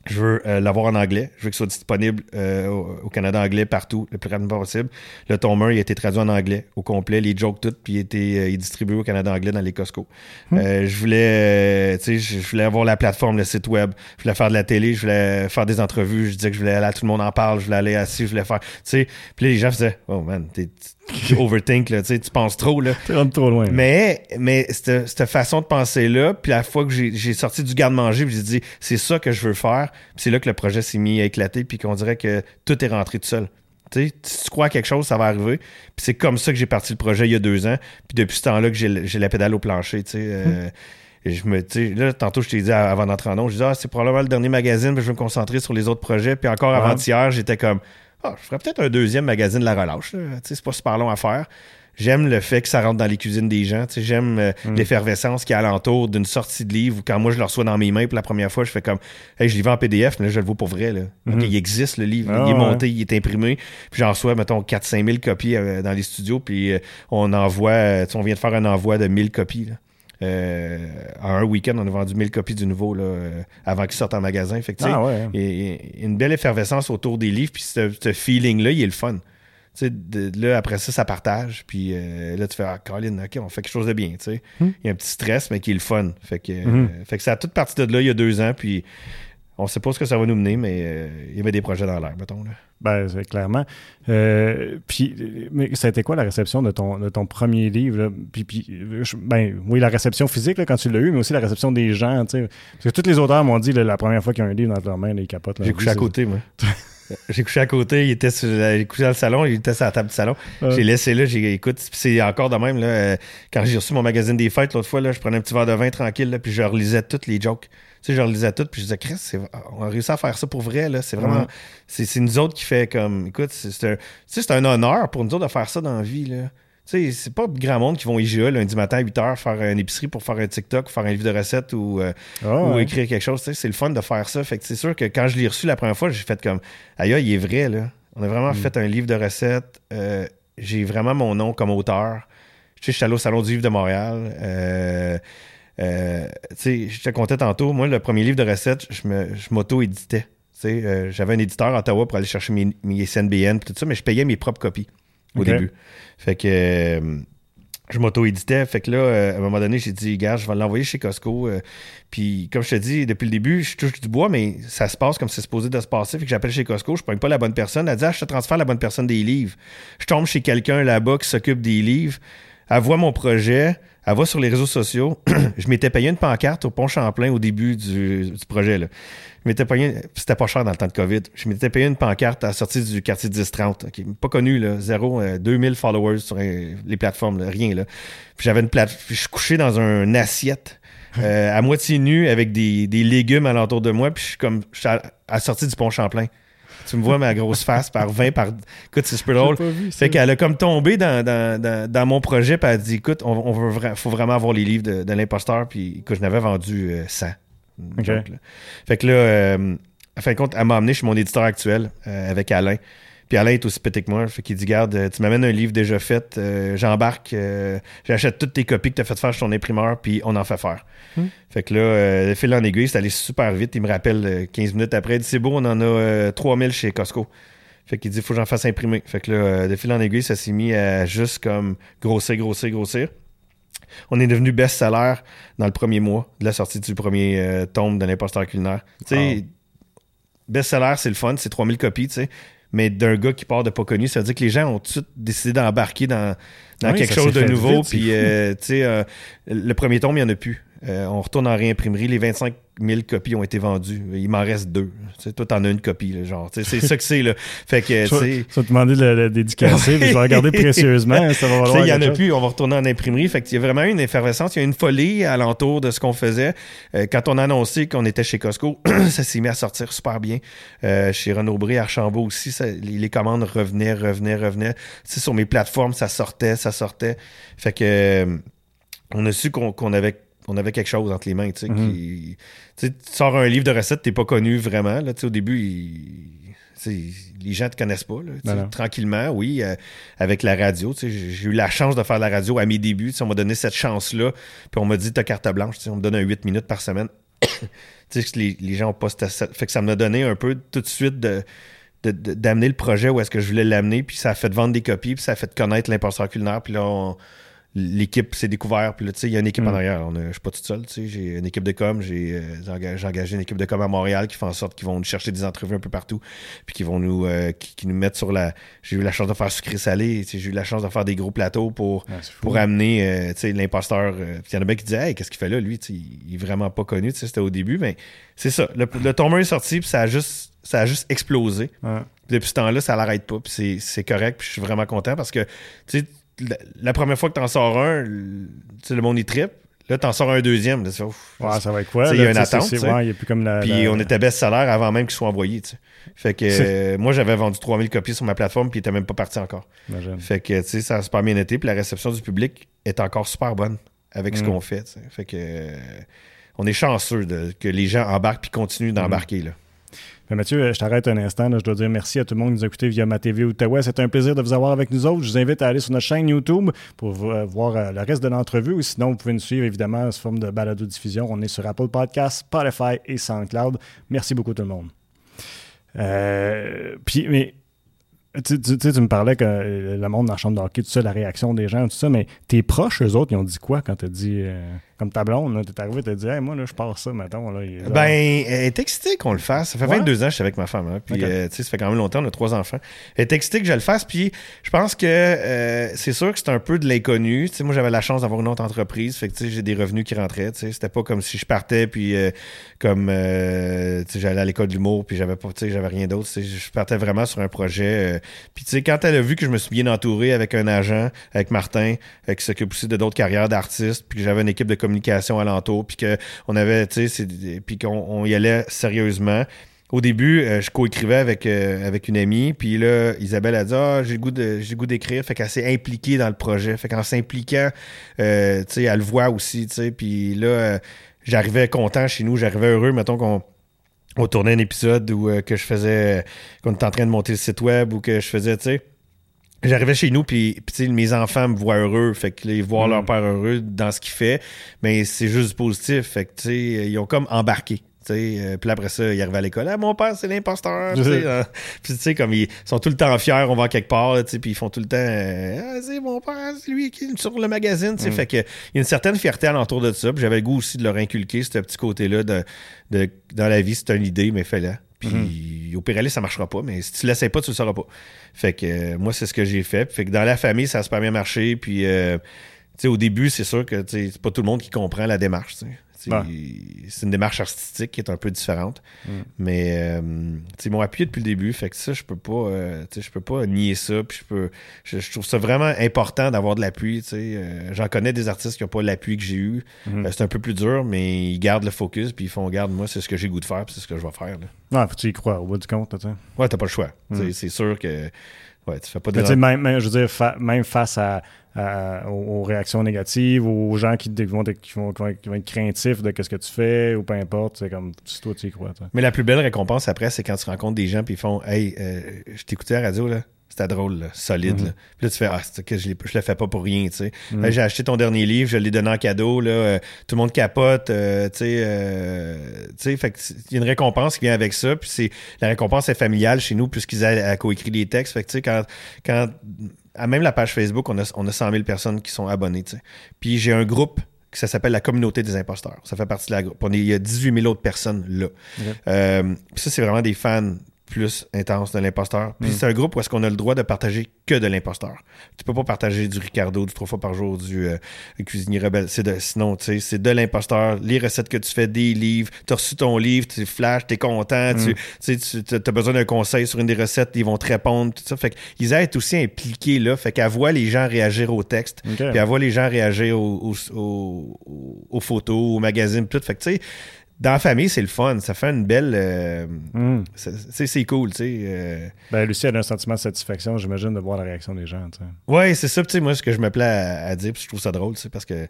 Je veux euh, l'avoir en anglais. Je veux qu'il soit disponible euh, au, Canada anglais partout, le plus rapidement possible. Le tomer, il a été traduit en anglais au complet, les jokes toutes, puis il, était, euh, distribué au Canada anglais dans les Costco. Hmm. je voulais, tu sais, je voulais avoir la plateforme, le site web. Je voulais faire de la télé, je voulais faire des entrevues. Je disais que je voulais aller à tout le monde en parle, je voulais aller assis, je voulais faire, tu sais. Puis là, les gens faisaient, oh man, t'es tu overthink, là, tu penses trop. Là. Tu rentres trop loin. Mais, mais cette, cette façon de penser-là, puis la fois que j'ai sorti du garde-manger, j'ai dit, c'est ça que je veux faire, puis c'est là que le projet s'est mis à éclater, puis qu'on dirait que tout est rentré tout seul. sais si tu crois à quelque chose, ça va arriver. Puis c'est comme ça que j'ai parti le projet il y a deux ans. Puis depuis ce temps-là que j'ai la pédale au plancher. tu sais euh, et je me, là, tantôt, je t'ai dit avant d'entrer en nom, je disais, ah, c'est probablement le dernier magazine, puis je vais me concentrer sur les autres projets. Puis encore avant-hier, j'étais comme, ah, je ferais peut-être un deuxième magazine de la relâche. C'est pas super long à faire. J'aime le fait que ça rentre dans les cuisines des gens. J'aime euh, mm. l'effervescence qui est alentour d'une sortie de livre. Quand moi, je le reçois dans mes mains pour la première fois, je fais comme Hey, je l'ai vu en PDF, mais là, je le vois pour vrai. Là. Mm-hmm. il existe le livre. il est ah, monté, il est imprimé. Puis j'en reçois, mettons, 4-5 000 copies euh, dans les studios. Puis euh, on envoie, on vient de faire un envoi de 1000 copies. Là. Euh, en un week-end, on a vendu 1000 copies du nouveau là, euh, avant qu'il sorte en magasin. Fait ah il y, a une belle effervescence autour des livres, puis ce, feeling-là, il est le fun. là, après ça, ça partage. Puis euh, là, tu fais, ah, Colin, OK, on fait quelque chose de bien. Hmm. Il y a un petit stress, mais qui est le fun. Fait que, hmm. fait que ça a toute partie de là il y a deux ans. Puis on sait pas ce que ça va nous mener, mais il y avait des projets dans l'air, mettons. Là. Ben, clairement. puis, mais ça a été quoi la réception de ton, de ton premier livre? Puis, puis ben, oui, la réception physique quand tu l'as eu, mais aussi la réception des gens. Parce que tous les auteurs m'ont dit la première fois qu'il y a un livre dans leur main, ils capotent. J'ai couché à côté, moi. J'ai couché à côté, il était sur, couché dans le salon, il était sur la table du salon. J'ai laissé là, j'ai écoute, c'est encore de même là, euh, quand j'ai reçu mon magazine des fêtes l'autre fois là, je prenais un petit verre de vin tranquille là, puis je relisais toutes les jokes. Tu sais, je relisais toutes, puis je disais Chris, on a réussi à faire ça pour vrai là, c'est vraiment c'est nous autres qui fait comme écoute, c'est un, un honneur pour nous autres de faire ça dans la vie là c'est pas grand monde qui vont IGA lundi matin à 8 h faire une épicerie pour faire un TikTok, faire un livre de recettes ou, euh, ah, écrire quelque chose. C'est le fun de faire ça. Fait que c'est sûr que quand je l'ai reçu la première fois, j'ai fait comme Aïe, il est vrai, là. On a vraiment mm. fait un livre de recettes. Euh, j'ai vraiment mon nom comme auteur. Tu sais, je suis allé au Salon du livre de Montréal. Euh, tu sais, je te comptais tantôt, moi, le premier livre de recettes, je m'auto-éditais. J'avais un éditeur à Ottawa pour aller chercher mes, mes SNBN tout ça, mais je payais mes propres copies au début. Fait que euh, je m'auto-éditais. Fait que là, euh, à un moment donné, j'ai dit, gars, je vais l'envoyer chez Costco. Euh. puis, comme je te dis, depuis le début, je touche du bois, mais ça se passe comme c'est supposé de se passer. Fait que j'appelle chez Costco, je ne pas la bonne personne. Elle dit, ah, je te transfère la bonne personne des livres. Je tombe chez quelqu'un là-bas qui s'occupe des livres. Elle voit mon projet. Elle va sur les réseaux sociaux. je m'étais payé une pancarte au Pont Champlain au début du, du projet. Là. Je m'étais payé, c'était pas cher dans le temps de COVID. Je m'étais payé une pancarte à la sortie du quartier 10-30. Pas connu, là. Zéro, 2000 euh, followers sur euh, les plateformes, rien, là. Puis j'avais une plate, je suis couché dans un assiette, euh, à moitié nu, avec des, des légumes alentour de moi, puis je suis comme, je suis à, la sortie du pont Champlain. Tu me vois ma grosse face par 20 par. Écoute, c'est super drôle. fait qu'elle a comme tombé dans, dans, dans, dans, mon projet, puis elle a dit écoute, on, on veut faut vraiment avoir les livres de, de l'imposteur, puis que je n'avais vendu 100. Fait que là, euh, à fin de compte, elle m'a amené chez mon éditeur actuel euh, avec Alain. Puis Alain est aussi petit que moi. Fait qu'il dit Garde, euh, tu m'amènes un livre déjà fait, j'embarque, j'achète toutes tes copies que tu as fait faire sur ton imprimeur, puis on en fait faire. Hmm. Fait que là, le fil en aiguille, c'est allé super vite. Il me rappelle 15 minutes après, il dit C'est beau, on en a 3000 chez Costco. Fait qu'il dit Faut que j'en fasse imprimer. Fait que là, de fil en aiguille, ça s'est mis à juste comme grossir, grossir, grossir. On est devenu best-seller dans le premier mois de la sortie du premier euh, tome de l'imposteur culinaire. Tu sais, best-seller, c'est le fun, c'est 3000 copies, tu sais. Mais d'un gars qui part de pas connu, ça veut dire que les gens ont tout décidé d'embarquer dans, quelque chose de nouveau. Puis, euh, tu sais, euh, le premier tome, il n'y en a plus. On retourne en réimprimerie. Les 25 1000 copies ont été vendues. Il m'en reste deux. sais, toi, t'en as une copie, là, genre. C'est ça que c'est. Fait que, te demander de la, dédicacer, je vais regarder précieusement. Ça va Il y en a plus, on va retourner en imprimerie. Fait qu'il y a vraiment une effervescence. Il y a une folie alentour de ce qu'on faisait. Euh, quand on a annoncé qu'on était chez Costco, ça s'est mis à sortir super bien. Euh, chez Renaud Bré, Archambault aussi, les commandes revenaient, revenaient, revenaient. sais, sur mes plateformes, ça sortait, ça sortait. Fait que, euh, on a su qu'on avait on avait quelque chose entre les mains. Tu, sais, mhm. qui, tu sors un livre de recettes, t'es pas connu vraiment. Là, au début, les gens te connaissent pas. Là, tranquillement, oui, euh, avec la radio. J'ai eu la chance de faire la radio à mes débuts. On m'a donné cette chance-là. Puis on m'a dit, t'as carte blanche. On me donne un 8 minutes par semaine. les, les gens ont pas Fait que ça m'a donné un peu tout de suite de d'amener le projet où est-ce que je voulais l'amener puis ça a fait vendre des copies puis ça a fait connaître l'imposteur culinaire puis là on, l'équipe s'est découvert. Puis là, tu sais, il y a une équipe en mm. arrière. On je suis pas tout seul. Tu sais, j'ai une équipe de com. J'ai euh, engagé, une équipe de com à Montréal qui fait en sorte qu'ils vont nous chercher des entrevues un peu partout. Puis qui vont nous, euh, qui, nous mettent sur la. J'ai eu la chance de faire sucré salé. Tu sais, j'ai eu la chance de faire des gros plateaux pour, pour amener, euh, tu sais, l'imposteur. il y en a bien qui disaient, hey, qu'est-ce qu'il fait là, lui? Il est vraiment pas connu. Tu sais, c'était au début. Mais c'est ça. Le, le est sorti, puis ça a juste, ça a juste explosé. Depuis ce temps-là, ça l'arrête pas. Puis c'est correct. Puis je suis vraiment content parce que, tu sais, la, première fois que t'en sors un, le monde y trip. Là, t'en sors un deuxième. Là, ouais, ça va être quoi? Il y a une attente. puis on était best-seller avant même qu'ils soient envoyés. Fait que euh, moi, j'avais vendu 3000 copies sur ma plateforme, puis il était même pas parti encore. Fait que ça a super bien été. Puis la réception du public est encore super bonne avec ce mm. qu'on fait. Fait que euh, on est chanceux de, que les gens embarquent puis continuent d'embarquer. là. Mathieu, je t'arrête un instant. Je dois dire merci à tout le monde qui nous a écoutés via ma TV Outaouais. C'est un plaisir de vous avoir avec nous autres. Je vous invite à aller sur notre chaîne YouTube pour euh, voir euh, le reste de l'entrevue. Ou sinon, vous pouvez nous suivre évidemment sous forme de balado-diffusion. On est sur Apple Podcasts, Spotify et SoundCloud. Merci beaucoup tout le monde. Euh, puis, mais tu, tu, tu, me parlais que le monde dans la chambre d'hockey, tout ça, la réaction des gens, tout ça, mais tes proches, eux autres, ils ont dit quoi quand tu as dit. Comme ta blonde, t'es arrivé, t'as dit, hey, moi, là, je pars ça, mettons. Là, ben, elle est excitée qu'on le fasse. Ça fait 22 ans que je suis avec ma femme. Hein, puis, euh, tu sais, ça fait quand même longtemps, on a trois enfants. Elle est excitée que je le fasse. Puis, je pense que euh, c'est sûr que c'est un peu de l'inconnu. Tu sais, moi, j'avais la chance d'avoir une autre entreprise. Fait que, tu sais, j'ai des revenus qui rentraient. Tu sais, c'était pas comme si je partais, puis euh, comme, tu sais, j'allais à l'école d'humour, puis j'avais pas, tu sais, j'avais rien d'autre. Je partais vraiment sur un projet. puis, tu sais, quand elle a vu que je me suis bien entouré avec un agent, avec Martin, qui s'occupe aussi de d'autres carrières d'artistes, puis que j'avais une équipe de communication alentour, puis qu'on avait, tu sais, puis qu'on y allait sérieusement. Au début, euh, je coécrivais avec, euh, avec une amie, puis là, Isabelle a dit Ah, j'ai le goût de j'ai goût d'écrire. Fait qu'elle s'est impliquée dans le projet. Fait qu'en s'impliquant, euh, tu sais, elle le voit aussi, tu sais. Puis là, j'arrivais content chez nous, j'arrivais heureux, mettons qu'on on tournait un épisode où que je faisais qu'on était en train de monter le site web ou que je faisais, tu sais J'arrivais chez nous, puis, mes enfants me voient heureux. Fait que les voir leur mm. père heureux dans ce qu'il fait, mais c'est juste positif. Fait que, tu sais, ils ont comme embarqué. Euh, puis après ça, ils arrivent à l'école. Ah, mon père, c'est l'imposteur. Hein. Puis tu sais, comme ils sont tout le temps fiers, on va quelque part, puis ils font tout le temps euh, Ah, c'est mon père, c'est lui qui est sur le magazine. Mm. Fait que il y a une certaine fierté alentour de ça. Puis j'avais le goût aussi de leur inculquer ce petit côté-là de, de, dans la vie, c'est une idée, mais fais-la. Puis mm-hmm. au pire ça marchera pas, mais si tu l'essayes pas, tu le sauras pas. Fait que euh, moi, c'est ce que j'ai fait. Fait que dans la famille, ça a super bien marché. Puis euh, au début, c'est sûr que c'est pas tout le monde qui comprend la démarche. C'est une démarche artistique qui est un peu différente. Mm. Mais euh, ils m'ont appuyé depuis le début. Fait que ça, je peux pas euh, je peux pas nier ça. Puis je peux. Je, trouve ça vraiment important d'avoir de l'appui. Euh, J'en connais des artistes qui n'ont pas l'appui que j'ai eu. Mm. Euh, c'est un peu plus dur, mais ils gardent le focus, puis ils font garde, moi, c'est ce que j'ai goût de faire, puis c'est ce que je vais faire. Là. faut que tu y crois au bout du compte. T'sais. Ouais, t'as pas le choix. Mm. C'est sûr que. Ouais, tu fais pas de. Même, je veux dire, même face à aux, réactions négatives, aux gens qui, vont, qui, vont, être craintifs de ce que tu fais ou peu importe. C'est comme si toi tu y crois. Mais la plus belle récompense après, c'est quand tu rencontres des gens puis ils font Hey, euh, je t'écoutais à la radio là. C'était drôle, solide. Mhm. Puis là, tu fais, ah, que je, je le fais pas pour rien, tu sais. Mhm. J'ai acheté ton dernier livre, je l'ai donné en cadeau, là. Euh, tout le monde capote, euh, tu sais. fait il y a une récompense qui vient avec ça. Puis c'est, la récompense est familiale chez nous, puisqu'ils ont coécrit des textes. Fait que, tu sais, quand, quand à même la page Facebook, on a, on a 100 000 personnes qui sont abonnées. Puis j'ai un groupe qui ça s'appelle la communauté des imposteurs. Ça fait partie de la groupe. il y a 18 000 autres personnes là. Euh, ça, c'est vraiment des fans plus intense de l'imposteur. Puis mm. c'est un groupe où est-ce qu'on a le droit de partager que de l'imposteur. Tu peux pas partager du Ricardo du trois fois par jour, du euh, cuisinier rebelle. C'est de, sinon, tu sais, c'est de l'imposteur. Les recettes que tu fais, des livres, tu as reçu ton livre, tu flashes, tu es content, tu, mm. tu as besoin d'un conseil sur une des recettes, ils vont te répondre, tout ça. Fait qu'ils aident aussi impliqués là. Fait qu'elle voit les gens réagir au texte, puis elle voit les gens réagir aux, aux photos, aux magazines, tout. Fait que tu sais, dans la famille, c'est le fun. Ça fait une belle. Euh, hmm. C'est cool, tu sais. Euh. Ben, Lucie a un sentiment de satisfaction, j'imagine, de voir la réaction des gens. Oui, c'est ça. Moi, ce que je me plais à, dire, puis je trouve ça drôle, parce que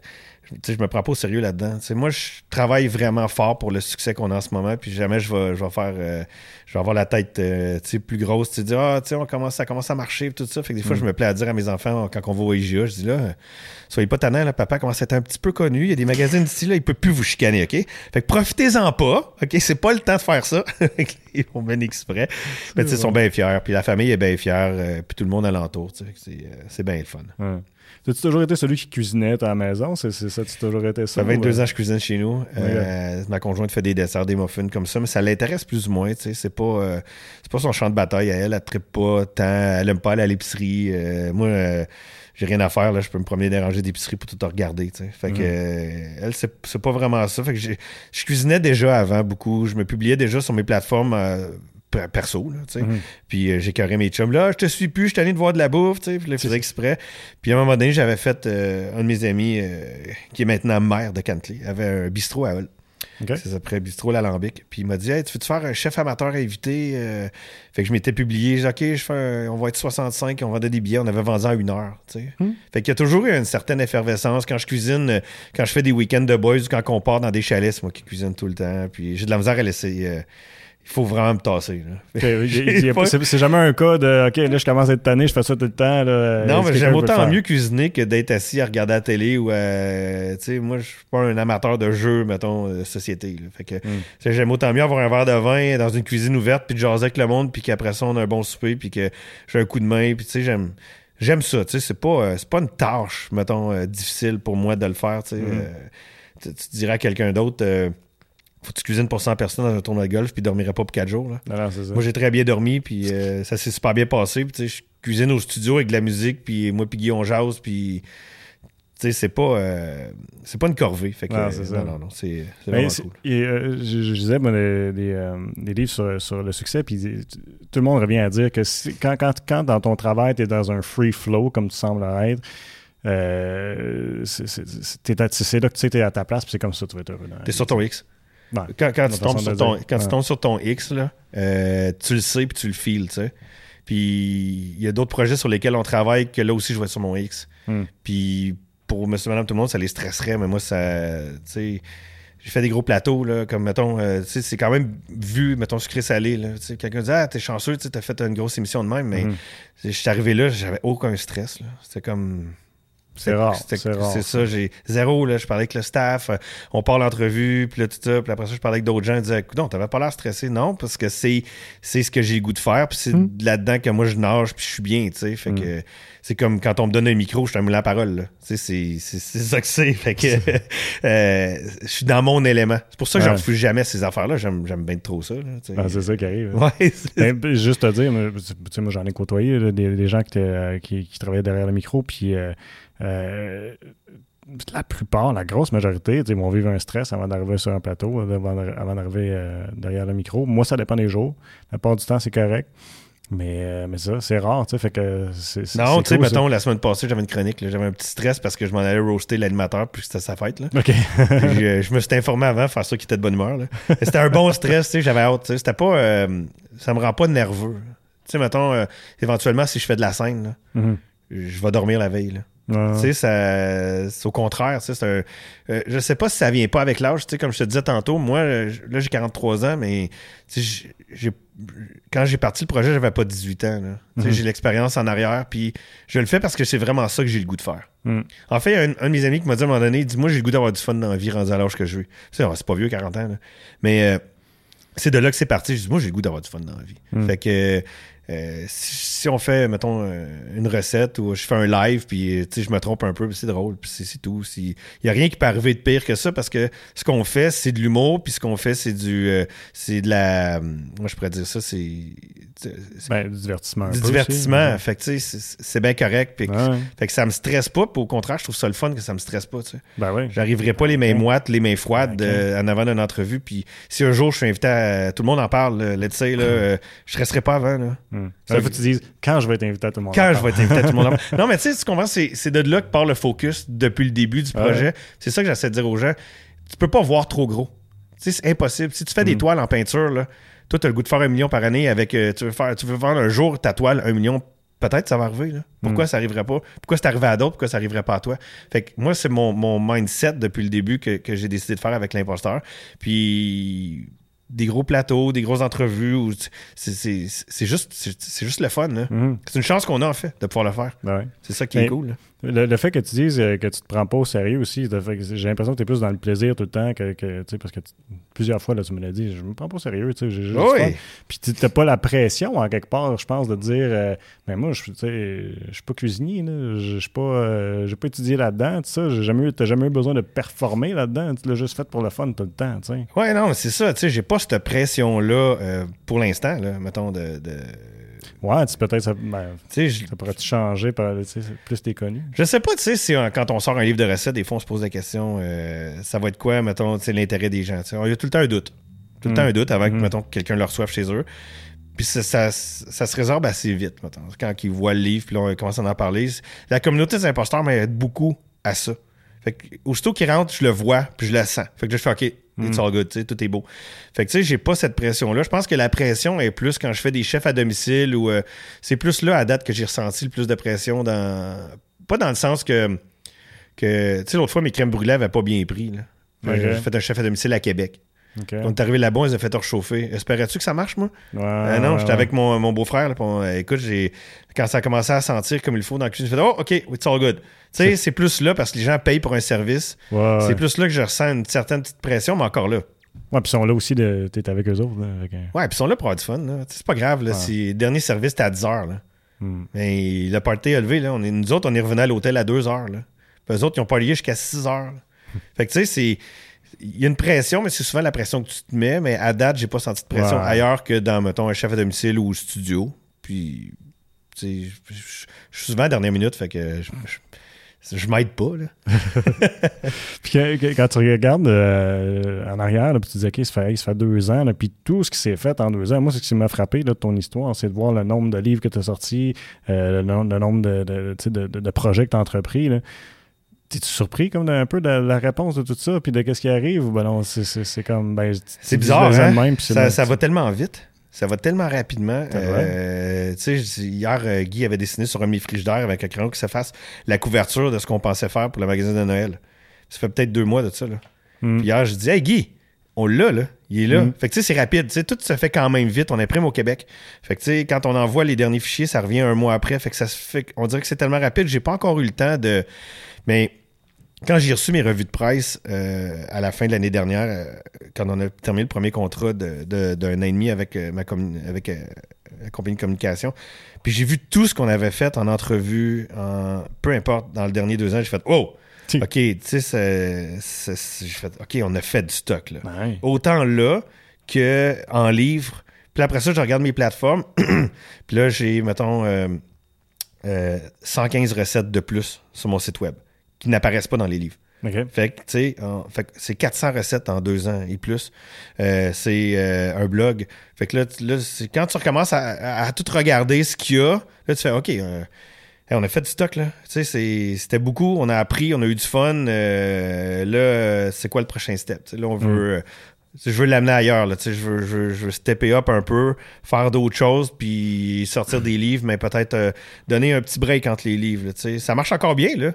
je me prends pas au sérieux là-dedans. Moi, je travaille vraiment fort pour le succès qu'on a en ce moment, puis jamais je vais, je vais faire. Euh, je vais avoir la tête plus grosse. Tu dis, ah, tu sais, commence, ça commence à marcher, tout ça. Fait que des fois, je hmm. me plais à dire à mes enfants, quand on va au IGA, je dis là, soyez pas tannant, là, papa commence à être un petit peu connu. Il y a des magazines d'ici, là, il peut plus vous chicaner, OK? Fait que profitez-en pas, OK? C'est pas le temps de faire ça. Ils vont bien exprès. Mais ils sont bien fiers. Puis la famille est bien fière. Euh, puis tout le monde alentour. C'est, euh, c'est bien le fun. Ouais. As-tu toujours été celui qui cuisinait à la maison? C'est, ça, tu as toujours été ça? Ça fait 22 ans que je cuisine chez nous. Euh, ma conjointe fait des desserts, des muffins comme ça, mais ça l'intéresse plus ou moins. C'est pas, c'est pas son champ de bataille à elle. Elle ne tripe pas tant. Elle aime pas aller à l'épicerie. moi, j'ai rien à faire, là, je peux me promener rangées d'épicerie pour tout regarder. Fait que euh, elle, c'est pas vraiment ça. Fait que je cuisinais déjà avant beaucoup. Je me publiais déjà sur mes plateformes euh, perso. Là, mm. Puis euh, j'ai carré mes chums. Là, je te suis plus, je suis allé de voir de la bouffe. Puis je faisais exprès. Puis à un moment donné, j'avais fait un de mes amis qui est maintenant maire de Cantley, avait un bistrot à Hull. Okay. Ça s'appelait Bistrot L'Alambic. Puis il m'a dit Hey, tu veux-tu faire un chef amateur invité? Euh? Fait que je m'étais publié. J'ai dit Ok, je fais on va être 65, on vendait des billets, on avait vendu en une heure. Tu sais. Hmm. Fait qu'il y a toujours eu une certaine effervescence. Quand je cuisine, euh, quand je fais des week-ends de boys, quand on part dans des chalets, c'est moi qui cuisine tout le temps. Puis j'ai de la misère à laisser. Euh, il faut vraiment me tasser. c'est jamais un cas de OK, là, je commence à être tanné, je fais ça tout le temps. non, mais j'aime autant mieux cuisiner que d'être assis à regarder la télé ou euh, tu sais, moi, je suis pas un amateur de jeux, mettons, de société. Fait que hmm. j'aime autant mieux avoir un verre de vin dans une cuisine ouverte, puis de jaser avec le monde, puis qu'après ça, on a un bon souper, puis que j'ai un coup de main, puis tu sais, j'aime. J'aime ça, tu sais, c'est pas, euh, pas une tâche, mettons, euh, difficile pour moi de le faire, tu sais. Hmm tu, dirais à quelqu'un d'autre, euh, faut que tu cuisines pour 100 personnes dans un tournoi de golf, puis dormirais pas pour 4 jours. Là. Moi, j'ai très bien dormi, puis euh, ça s'est super bien passé. Puis, je cuisine au studio avec de la musique, puis moi, puis Guillaume jase, puis c'est pas euh, c'est pas une corvée fait que, non, non, non, c'est vraiment cool. Et, euh, je, disais des, des, livres sur, sur, le succès puis tout le monde revient à dire que quand, quand, quand, dans ton travail tu es dans un free flow comme tu sembles être c'est là que tu sais es à ta place puis c'est comme ça que tu vas être heureux t'es sur ton X quand, quand, tu tombes sur ton, quand tu tombes sur ton X là, tu le sais puis tu le feels tu sais puis il y a d'autres projets sur lesquels on travaille que là aussi je vais sur mon X hmm. puis pour monsieur, madame, tout le monde, ça les stresserait, mais moi, ça. Tu sais, j'ai fait des gros plateaux, là, comme, mettons, euh, tu sais, c'est quand même vu, mettons, sucré-salé, là. Tu sais, quelqu'un dit, ah, t'es chanceux, tu as fait une grosse émission de même, mais mm-hmm. je suis arrivé là, j'avais aucun stress, là. C'était comme. C'est rare. C'est ça, j'ai zéro, là. Je parlais avec le staff, euh, on parle l'entrevue, puis là, tout ça. Puis après ça, je parlais avec d'autres gens, ils disaient, non, t'avais pas l'air stressé. Non, parce que c'est ce que j'ai le goût de faire, puis c'est mm. là-dedans que moi, je nage, puis je suis bien, tu sais. Fait mm. que c'est comme quand on me donne un micro, je te mets la parole. C'est ça que c'est. Fait que euh, je suis dans mon élément. C'est pour ça que je refuse jamais ces affaires-là. J'aime bien trop ça. Ah, c'est ça qui arrive. Hein. Ouais, ben, juste te dire, moi, j'en ai côtoyé des, gens qui, qui, travaillaient derrière le micro, puis euh, euh, la plupart, la grosse majorité, ils vont vivre un stress avant d'arriver sur un plateau, avant d'arriver derrière le micro. Moi, ça dépend des jours. La plupart du temps, c'est correct. Mais, euh, mais ça, c'est rare, tu sais, fait que c'est Non, tu sais, mettons, la semaine passée, j'avais une chronique, j'avais un petit stress parce que je m'en allais roaster l'animateur puis c'était sa fête, là. OK. Euh, je, me suis informé avant, faire ça qui était de bonne humeur. C'était un bon stress, tu sais, j'avais hâte, tu sais, c'était pas... Euh, ça me rend pas nerveux. Tu sais, mettons, éventuellement, si je fais de la scène, là, mm-hmm. je vais dormir la veille, là. Tu sais, c'est au contraire. C'est un, euh, je sais pas si ça vient pas avec l'âge. Tu sais, comme je te disais tantôt, moi, là, j'ai 43 ans, mais quand j'ai parti le projet, j'avais pas 18 ans. Mhm. J'ai l'expérience en arrière, puis je le fais parce que c'est vraiment ça que j'ai le goût de faire. Mhm. En fait, il y a un, de mes amis qui m'a dit à un moment donné, dis moi, j'ai le goût d'avoir du fun dans la vie rendu à l'âge que je veux. C'est pas vieux, 40 ans, mais euh, c'est de là que c'est parti. Je dis, moi, j'ai le goût d'avoir du fun dans la vie. Mhm. Fait que euh, si, on fait, mettons, euh, une recette ou je fais un live, puis je me trompe un peu, c'est drôle, puis c'est tout. Il n'y a rien qui peut arriver de pire que ça parce que ce qu'on fait, c'est de l'humour, puis ce qu'on fait, c'est du. Euh, c'est de la. Moi, je pourrais dire ça, c'est. Ben, du divertissement. Du divertissement. Fait que, c'est bien correct. Puis, Fait que ça me stresse pas, puis au contraire, je trouve ça le fun que ça me stresse pas, tu sais. Ben oui. J'arriverai pas les mains moites, les mains froides en avant d'une entrevue, puis si un jour je suis invité à. Tout le monde en parle, let's say, là, je resterai pas avant, là. Hmm. Ça faut que tu dises quand je vais être invité à tout le monde? Quand je vais être invité à tout le monde. non, mais tu sais, tu comprends, c'est de là que part le focus depuis le début du projet. C'est ça que j'essaie de dire aux gens. Tu peux pas voir trop gros. C'est impossible. Si tu fais des mm. toiles en peinture, là, toi, tu as le goût de faire un million par année avec. Euh, tu, veux faire, tu veux vendre un jour ta toile un million peut-être ça va arriver. Là. Pourquoi mm. ça arriverait pas? Pourquoi c'est arrivé à d'autres? Pourquoi ça arriverait pas à toi? Fait que moi, c'est mon, mon mindset depuis le début que, que j'ai décidé de faire avec l'imposteur. Puis des gros plateaux, des grosses entrevues. C'est juste, c'est juste le fun. Mm-hmm. C'est une chance qu'on a, en fait, de pouvoir le faire. Ben c'est ça qui est cool. Le, fait que tu dises euh, que tu te prends pas au sérieux aussi, j'ai l'impression que tu es plus dans le plaisir tout le temps que, que parce que plusieurs fois, là, tu me l'as dit, je me prends pas au sérieux, tu sais, j'ai juste oui. Puis tu n'as pas la pression, en quelque part, je pense, de dire, mais euh, ben moi, je je suis pas cuisinier, je suis pas, euh, j'ai pas étudié là-dedden, tu sais, j'ai jamais, jamais eu besoin de performer là-dedans, tu l'as juste fait pour le fun tout le temps, tu sais. Ouais, non, c'est ça, tu sais, j'ai pas cette pression-là pour l'instant, là, mettons, de Ouais, peut-être ça, ben, ça pourrait changer par plus t'es connu. Je sais pas, tu sais, si quand on sort un livre de recettes, des fois on se pose la question euh, ça va être quoi, mettons, l'intérêt des gens. Il y a tout le temps un doute. Tout le temps mm. un doute avant que, mm. mettons, quelqu'un le reçoive chez eux. Puis ça, ça, se résorbe assez vite, mettons. Quand ils voient le livre, puis là, on commence à en parler. La communauté des imposteurs m'aide beaucoup à ça. Fait que, aussitôt qu'ils rentrent, je le vois, puis je le sens. Fait que je fais, OK, It's mm. all good, tout est beau. Fait que tu sais, j'ai pas cette pression-là. Je pense que la pression est plus quand je fais des chefs à domicile ou euh, c'est plus là à date que j'ai ressenti le plus de pression dans. Pas dans le sens que. que tu sais, l'autre fois, mes crèmes brûlées n'avaient pas bien pris. J'ai fait un chef à domicile à Québec. Quand on est arrivé là-bas, ils ont fait rechauffer. Espérais-tu que ça marche, moi? Euh, non, j'étais avec mon, beau-frère. écoute, j'ai quand ça a commencé à sentir comme il faut dans la cuisine, j'ai fait Oh, OK, it's all good. Tu sais, c'est plus là parce que les gens payent pour un service. c'est plus là que je ressens une certaine petite pression, mais encore là. Ouais, puis ils sont là aussi, de, t'es avec eux autres. Ouais, puis ils sont là pour avoir du fun. C'est pas grave. Là, si, dernier service, c'était à 10 heures. Là. Hmm. Mais le party est levé. Là. On est, nous autres, on est revenus à l'hôtel à 2 heures. Là. Puis eux autres, ils ont pas lié jusqu'à 6 heures. Fait que tu sais, c'est. Il y a une pression, mais c'est souvent la pression que tu te mets. Mais à date, j'ai pas senti de pression Ouais. ailleurs que dans, mettons, un chef à domicile ou au studio. Puis, je suis souvent à la dernière minute, fait que je, je, m'aide pas, là. Puis que- quand tu regardes euh, en arrière, là, puis tu dis, OK, ça fait, ça fait deux ans, là, puis tout ce qui s'est fait en deux ans, moi, ce qui m'a frappé là, de ton histoire, c'est de voir le nombre de livres que tu as sortis, euh, le, nom- le nombre de, de, de- de- projets que tu as entrepris. T'es-tu surpris comme d'un peu de la réponse de tout ça, puis de qu'est-ce qui arrive? Ben non, c'est- comme. Ben, C'est bizarre, hein? même, Ça, ça va tellement vite. Ça va tellement rapidement. C'est Euh, tu sais, je- hier, euh, Guy avait dessiné sur un de mes frigidaires avec un crayon qui s'efface la couverture de ce qu'on pensait faire pour le magasin de Noël. Ça fait peut-être deux mois de ça. Là. Mm. Puis hier, je dis Hey Guy, on l'a, là. Il est là. Mm. Fait que tu sais, c'est rapide. Tu sais, tout se fait quand même vite. On imprime au Québec. Fait que tu sais, quand on envoie les derniers fichiers, ça revient un mois après. Fait que ça se fait. On dirait que c'est tellement rapide. J'ai pas encore eu le temps de. Mais quand j'ai reçu mes revues de presse euh, à la fin de l'année dernière, euh, quand on a terminé le premier contrat de- de- d'un an et demi avec, euh, ma avec la compagnie de communication, puis j'ai vu tout ce qu'on avait fait en entrevue, en, peu importe, dans le dernier deux ans, j'ai fait Oh! OK, tu sais, j'ai fait OK, on a fait du stock, là. Ouais. Autant là que en livre. Puis après ça, je regarde mes plateformes. puis là, j'ai, mettons, euh, euh, 115 recettes de plus sur mon site web qui n'apparaissent pas dans les livres. Fait que, tu sais, c'est 400 recettes en deux ans et plus. Euh, c'est euh, un blog. Fait que là, là quand tu recommences à, à- à tout regarder ce qu'il y a, là, tu fais, OK, euh, hey, on a fait du stock, là. Tu sais, c'était beaucoup. On a appris, on a eu du fun. Là, c'est quoi le prochain step? Là, on veut... sais, je veux l'amener ailleurs, là, tu sais, je veux, je, veux, je veux stepper up un peu, faire d'autres choses, puis sortir des livres, mais peut-être donner un petit break entre les livres. là, tu sais. ça marche encore bien, là.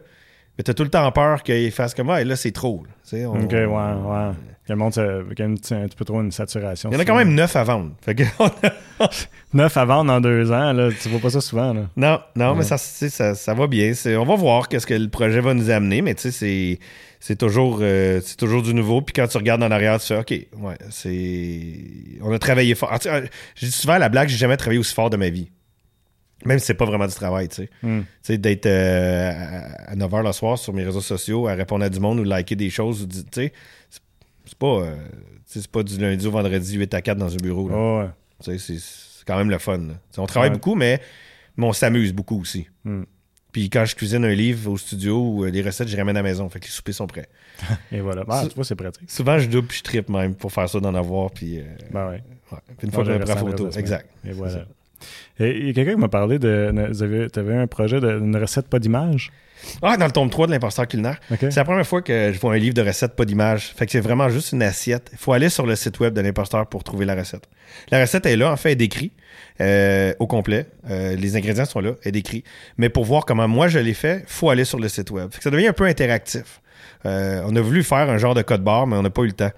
Mais t'as tout le temps peur qu'il fasse comme ah, et là, c'est trop. là. Tu sais, on- OK, ouais, ouais. Que le monde, a un petit, peu trop une saturation. Il y en a quand même neuf à vendre. Fait que a- Neuf à vendre en deux ans, là, tu vois pas ça souvent. Là. Non, non, Ouais. mais ça, ça, ça va bien. C'est- On va voir qu'est-ce que le projet va nous amener, mais tu sais, c'est, c'est toujours, euh, c'est toujours du nouveau. Puis quand tu regardes en arrière, tu fais OK, ouais, c'est. On a travaillé fort. Dis souvent à la blague, j'ai jamais travaillé aussi fort de ma vie. Même si c'est pas vraiment du travail, tu sais. Hmm. Tu sais, d'être euh, à 9h le soir sur mes réseaux sociaux, à répondre à du monde ou liker des choses, tu sais, c'est- pas, euh, c'est pas du lundi au vendredi 8 à 4 dans un bureau. là. Ouais, ouais. Tu sais, c'est quand même le fun. on travaille Ouais. beaucoup, mais, mais on s'amuse beaucoup aussi. Hmm. Puis quand je cuisine un livre au studio ou euh, les recettes, je les ramène à la maison. Fait que les soupers sont prêts. Et voilà. Ah, Ça- tu vois, c'est pratique. Souvent, je double puis je tripe même pour faire ça, d'en avoir. Puis, euh, Ben ouais. ouais. Puis une fois que je prends le restant photo. Exact. Et voilà. Et il y a quelqu'un qui m'a parlé de. Tu avais, un projet d'une recette pas d'image? Ah, dans le tome 3 de l'imposteur culinaire. C'est la première fois que je vois un livre de recettes, pas d'image. Fait que c'est vraiment juste une assiette. Il faut aller sur le site web de l'imposteur pour trouver la recette. La recette est là, en fait, elle est décrite euh, au complet. Euh, les ingrédients sont là, elle est décrite. Mais pour voir comment moi je l'ai fait, faut aller sur le site web. Fait que ça devient un peu interactif. Euh, on a voulu faire un genre de code barre, mais on n'a pas eu le temps.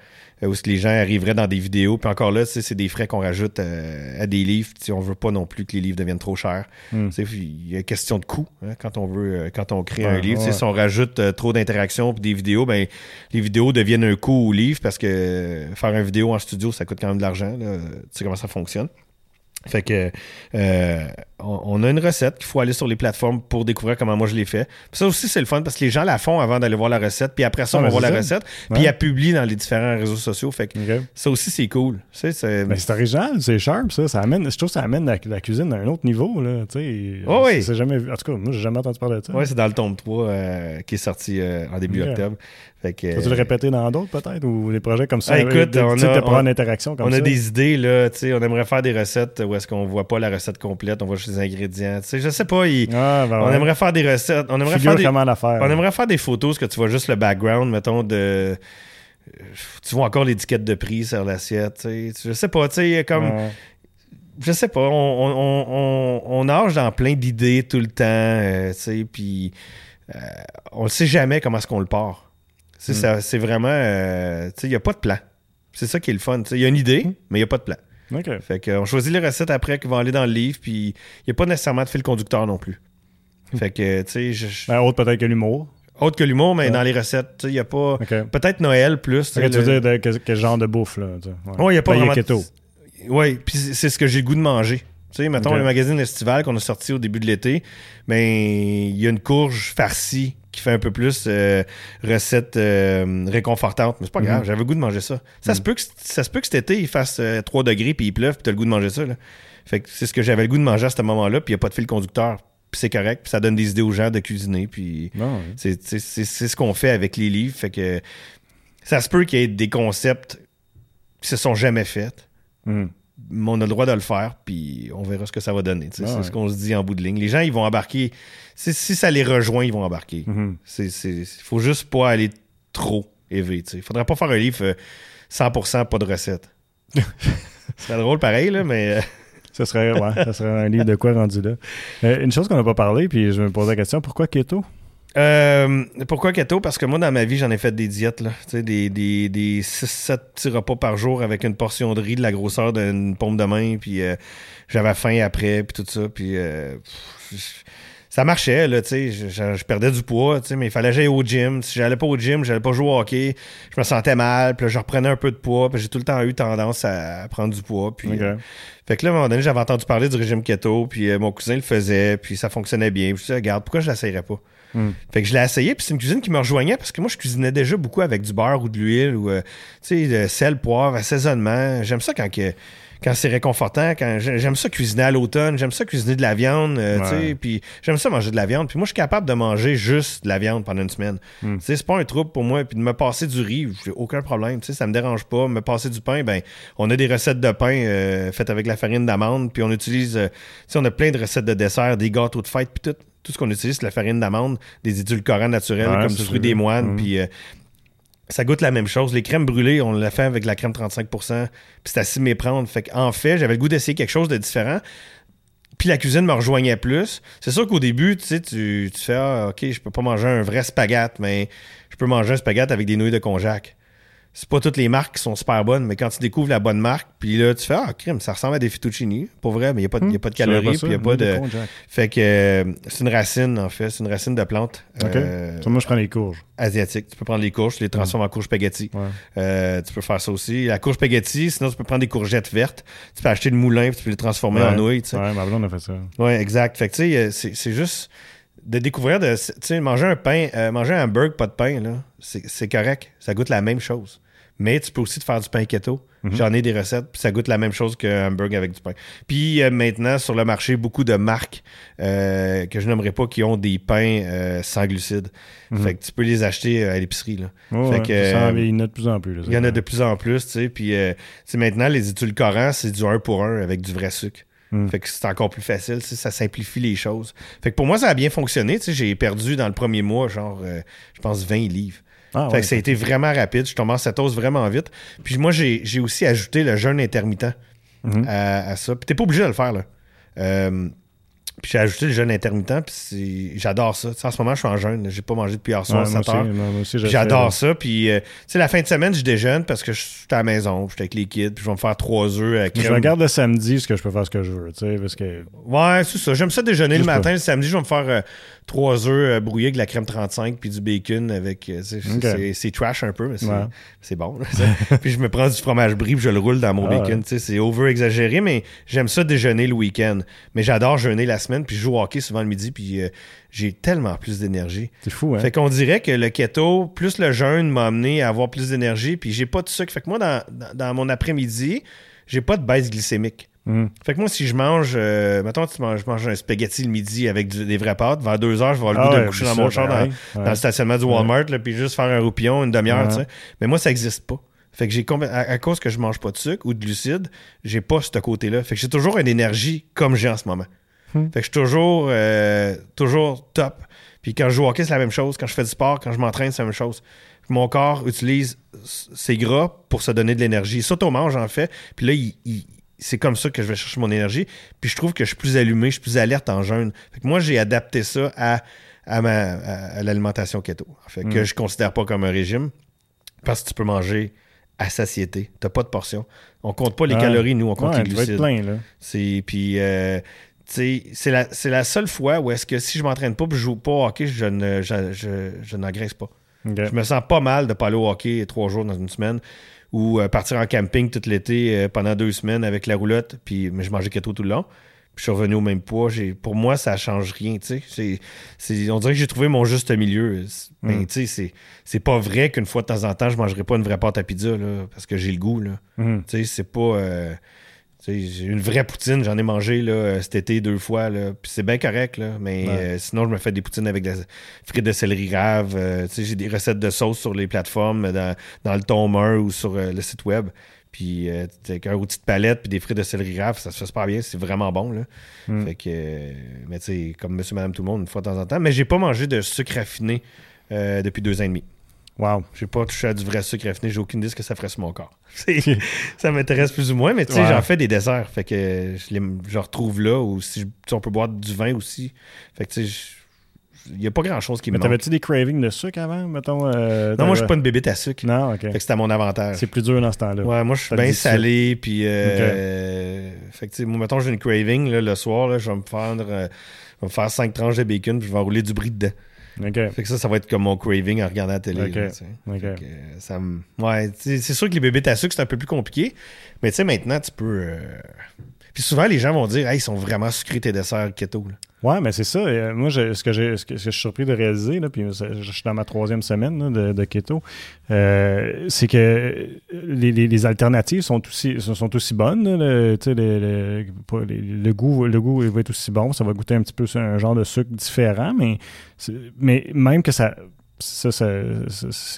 Euh, où les gens arriveraient dans des vidéos. Puis encore là, c'est des frais qu'on rajoute euh, à des livres. Si on veut pas non plus que les livres deviennent trop chers. Hmm. Il y a question de coût hein, quand on veut, quand on crée Ouais, un livre. Ouais. Si on rajoute euh, trop d'interactions puis des vidéos, ben les vidéos deviennent un coût au livre parce que faire une vidéo en studio, ça coûte quand même de l'argent. Tu sais comment ça fonctionne. Fait que euh, on, on a une recette qu'il faut aller sur les plateformes pour découvrir comment moi je l'ai fait. Puis ça aussi, c'est le fun parce que les gens la font avant d'aller voir la recette. Puis après ça, Ah, on voit c'est la recette. Ouais. Puis elle publie dans les différents réseaux sociaux. Fait que ça aussi, c'est cool. Tu sais, c'est- Ben, c'est original, c'est sharp, ça. ça amène, je trouve que ça amène la, la cuisine à un autre niveau. Là, tu sais. Oh oui. C'est jamais vu. En tout cas, moi, j'ai jamais entendu parler de ça. ouais, c'est dans le tome 3 euh, qui est sorti euh, en début octobre. Fait que, Vas-tu le répéter dans d'autres, peut-être Ou des projets comme ça Ah, écoute, euh, des- on a- on- interaction comme on ça. a des idées, là, on aimerait faire des recettes où est-ce qu'on voit pas la recette complète, on voit juste les ingrédients. Tu sais, je sais pas, il- Ah, ben on ouais. aimerait faire des recettes, on aimerait Figure faire des, faire. on aimerait faire des photos parce que tu vois juste le background, mettons, de... Tu vois encore l'étiquette de prix sur l'assiette. Je sais pas, tu sais, comme... Ouais. Je sais pas, on, on, on nage dans plein d'idées tout le temps, euh, tu sais, puis euh, on ne sait jamais comment est-ce qu'on le part. C'est Mm. ça, c'est vraiment... euh, tu sais, il n'y a pas de plan. C'est ça qui est le fun. Il y a une idée, Mm. mais il n'y a pas de plan. Fait qu'on choisit les recettes après qui vont aller dans le livre, puis il n'y a pas nécessairement de fil conducteur non plus. Fait que, tu sais, je- je- Ben, autre peut-être que l'humour. autre que l'humour, mais Ouais. dans les recettes, tu sais, il n'y a pas... Peut-être Noël plus. tu Ok, sais, tu veux le- dire de- quel, quel genre de bouffe, là. Ouais. Ouais, il y a pas Ben, vraiment... Oui, puis c'est ce que j'ai le goût de manger. Tu sais, mettons le magazine estival qu'on a sorti au début de l'été, ben il y a une courge farcie qui fait un peu plus euh, recette euh, réconfortante. Mais c'est pas grave, Mhm. j'avais le goût de manger ça. Ça, se, Mhm. peut que, ça se peut que cet été, il fasse euh, 3 degrés puis il pleuve puis t'as le goût de manger ça. Là. Fait que c'est ce que j'avais le goût de manger à ce moment-là puis il n'y a pas de fil conducteur. Puis c'est correct, puis ça donne des idées aux gens de cuisiner. Puis ouais. c'est, ce qu'on fait avec les livres. Fait que ça se peut qu'il y ait des concepts qui se sont jamais faits. Mhm. Mais on a le droit de le faire, puis on verra ce que ça va donner. Ah c'est ce qu'on se dit en bout de ligne. Les gens, ils vont embarquer. Si, ça les rejoint, ils vont embarquer. Mhm. C'est, c'est, faut juste pas aller trop élevé. Il faudrait pas faire un livre euh, 100% pas de recettes. c'est drôle pareil, là, mais euh, Ça serait, ouais, ça serait un livre de quoi rendu là. Euh, une chose qu'on n'a pas parlé, puis je me posais la question, pourquoi keto? Euh, pourquoi keto? Parce que moi, dans ma vie, j'en ai fait des diètes. Là. Tu sais, des, des, des 6-7 petits repas par jour avec une portion de riz de la grosseur d'une paume de main, puis euh, j'avais faim après, puis tout ça. Puis euh, pff, ça marchait, là, tu sais. Je, je- je perdais du poids, tu sais, mais il fallait que j'aille au gym. Si j'allais pas au gym, j'allais pas jouer au hockey. Je me sentais mal, puis là, je reprenais un peu de poids, puis j'ai tout le temps eu tendance à, prendre du poids. Puis, euh, fait que là, à un moment donné, j'avais entendu parler du régime keto, puis euh, mon cousin le faisait, puis ça fonctionnait bien. Puis je me suis dit, regarde, pourquoi je l'essayerais pas? Hmm. Fait que je l'ai essayé, puis c'est une cuisine qui me rejoignait parce que moi, je cuisinais déjà beaucoup avec du beurre ou de l'huile ou, euh, tu sais, sel, poivre, assaisonnement. J'aime ça quand, que, quand c'est réconfortant. Quand j'ai- j'aime ça cuisiner à l'automne. J'aime ça cuisiner de la viande, euh, tu sais, Ouais. puis j'aime ça manger de la viande. Puis moi, je suis capable de manger juste de la viande pendant une semaine. Hmm. Tu sais, c'est pas un trouble pour moi. Puis de me passer du riz, j'ai aucun problème. Tu sais, ça me dérange pas. Me passer du pain, ben, on a des recettes de pain euh, faites avec la farine d'amande. Puis on utilise, euh, tu sais, on a plein de recettes de dessert, des gâteaux de fête, puis tout. Tout ce qu'on utilise, c'est la farine d'amande, des édulcorants naturels, Ouais, comme du fruit des moines. Mhm. Puis euh, ça goûte la même chose. Les crèmes brûlées, on l'a fait avec la crème 35% Puis c'est assez méprendre. Fait en fait, j'avais le goût d'essayer quelque chose de différent. Puis la cuisine me rejoignait plus. C'est sûr qu'au début, tu sais, tu, tu fais Ah, OK, je peux pas manger un vrai spaghette, mais je peux manger un spaghette avec des nouilles de konjac. C'est pas toutes les marques qui sont super bonnes, mais quand tu découvres la bonne marque, puis là, tu fais Ah, crime, ça ressemble à des fettuccini. Pour vrai, mais il n'y a, pas de- y a pas de Hmm. Calories, puis il n'y a pas ni de. Fait que euh, c'est une racine, en fait. C'est une racine de plante euh, moi, je prends les courges. asiatique. Tu peux prendre les courges, tu les transformes en courges spaghetti. Ouais. Euh, tu peux faire ça aussi. La courge spaghetti, sinon tu peux prendre des courgettes vertes. Tu peux acheter le moulin puis tu peux les transformer en nouilles. Tu sais. Ouais, ma blonde a fait ça. Ouais, exact. Fait que tu sais, c'est juste de découvrir de. Tu sais, manger un pain, euh, manger un hamburger, pas de pain, là, c'est correct. Ça goûte la même chose. Mais tu peux aussi te faire du pain keto. Mhm. J'en ai des recettes, puis ça goûte la même chose qu'un hamburger avec du pain. Puis euh, maintenant, sur le marché, beaucoup de marques euh, que je n'aimerais pas qui ont des pains euh, sans glucides. Mhm. Fait que tu peux les acheter à l'épicerie. Fait que, euh, il y en a de plus en plus. là, Il y en a de plus en plus, tu sais. Puis, euh, maintenant, les édulcorants, c'est du 1 pour 1 avec du vrai sucre. Mm. Fait que c'est encore plus facile, ça simplifie les choses. Fait que pour moi, ça a bien fonctionné. J'ai perdu dans le premier mois, genre, euh, je pense, 20 livres. Ah, fait ouais. que ça a été vraiment rapide. Je tombe en cétose vraiment vite. Puis moi, j'ai aussi ajouté le jeûne intermittent Mhm. à, à ça. Puis t'es pas obligé de le faire, là. Euh, puis j'ai ajouté le jeûne intermittent, puis j'adore ça. En ce moment, je suis en jeûne. J'ai pas mangé depuis hier Ouais, soir, moi 7 aussi, heures. J'adore ça. Puis, euh, tu sais, la fin de semaine, je déjeune parce que je suis à la maison, je suis avec les kids, puis je vais me faire trois œufs avec. Je regarde le samedi ce que je peux faire ce que je veux, tu sais, parce que Ouais, c'est ça. J'aime ça déjeuner Juste le matin. pas. Le samedi, je vais me faire euh, trois œufs euh, brouillés avec de la crème 35 puis du bacon avec. euh, tu sais, Ok. c'est- trash un peu, mais c'est Ouais. bon. puis je me prends du fromage brie puis je le roule dans mon Ah bacon. ouais. Tu sais, C'est over exagéré, mais j'aime ça déjeuner le week-end. Mais j'adore jeûner la semaine puis je joue au hockey souvent le midi puis euh, j'ai tellement plus d'énergie. c'est fou, hein? Fait qu'on dirait que le keto, plus le jeûne m'a amené à avoir plus d'énergie, puis j'ai pas de sucre. Fait que moi, dans, dans- dans mon après-midi, j'ai pas de baisse glycémique. Mhm. Fait que moi, si je mange, euh, mettons, tu manges, je mange un spaghetti le midi avec du- des vraies pâtes, vers deux heures, je vais avoir le Ah de ouais, me coucher ça, dans mon char dans, pareil. dans Ouais. le stationnement du Walmart, là, puis juste faire un roupillon, une demi-heure, Ouais. tu sais. Mais moi, ça existe pas. Fait que j'ai à, à cause que je mange pas de sucre ou de glucides, j'ai pas ce côté-là. Fait que j'ai toujours une énergie comme j'ai en ce moment. Hmm. Fait que je suis toujours, euh, toujours top. Puis quand je joue au hockey, c'est la même chose. Quand je fais du sport, quand je m'entraîne, c'est la même chose. Mon corps utilise ses gras pour se donner de l'énergie. S'auto-mange, en fait. Puis là, il- il- c'est comme ça que je vais chercher mon énergie. Puis je trouve que je suis plus allumé, je suis plus alerte en jeûne. Fait que moi, j'ai adapté ça à, à, ma, à, à l'alimentation keto. Fait que Mm. je considère pas comme un régime parce que tu peux manger à satiété. T'as pas de portion. On compte pas les Ouais. calories, nous, on compte Ouais, les tu vas être glucides. plein, là. C'est puis euh, c'est la c'est la seule fois où est-ce que si je m'entraîne pas, puis je joue pas au hockey, je ne je, je, je n'engraisse pas. Je me sens pas mal de pas aller au hockey trois jours dans une semaine ou euh, partir en camping tout l'été euh, pendant deux semaines avec la roulotte, puis mais je mangeais keto tout le long. je suis revenu au même poids. Pour moi, ça change rien. tu sais. On dirait que j'ai trouvé mon juste milieu. Mais mm. tu sais, c'est pas vrai qu'une fois de temps en temps, je mangerai pas une vraie pâte à pizza là, parce que j'ai le goût. Là. Mm. C'est pas. Euh, une vraie poutine, j'en ai mangé là, cet été deux fois. Puis c'est bien correct, là, mais euh, sinon, je me fais des poutines avec des frites de céleri rave. Euh, j'ai des recettes de sauce sur les plateformes, dans, dans le tomer ou sur le site web. Puis euh, avec un outil de palette puis des frites de céleri rave, ça se fait super bien, c'est vraiment bon. Là. Hmm. Fait que, euh, mais tu sais, comme monsieur, madame, tout le monde, une fois de temps en temps. Mais j'ai pas mangé de sucre raffiné euh, depuis deux ans et demi. Wow. J'ai pas touché à du vrai sucre raffiné, j'ai aucune idée ce que ça ferait sur mon corps. ça m'intéresse plus ou moins, mais tu sais, j'en fais des desserts. Fait que je, les, retrouve là, ou si on peut boire du vin aussi. Fait que tu sais, il n'y a pas grand-chose qui me Mais t'avais-tu des cravings de sucre avant, mettons? Euh, non, moi, je suis pas une bébête à sucre. Non, OK. Fait que c'était mon avantage. C'est plus dur dans ce temps-là. Ouais, moi, je suis bien salé, puis... Euh, Fait que, tu sais, moi, mettons, j'ai une craving, là, le soir, là, je vais me faire... Euh, je vais me faire 5 tranches de bacon, puis je vais enrouler du bris dedans. OK. Fait que ça, ça va être comme mon craving en regardant la télé. OK. OK. ça Ouais, c'est sûr que les bébés à sucre, c'est un peu plus compliqué. Mais tu sais, maintenant, tu peux... Euh, puis souvent, les gens vont dire, ils sont vraiment sucrés tes desserts keto. Ouais, mais c'est ça. Euh, moi, ce, que ce, que, je suis surpris de réaliser, là, puis je suis dans ma troisième semaine de, keto, euh, c'est que les, alternatives sont aussi, sont aussi bonnes. le, le, goût, le goût va être aussi bon. Ça va goûter un petit peu un genre de sucre différent, mais, mais même que ça ça, ça,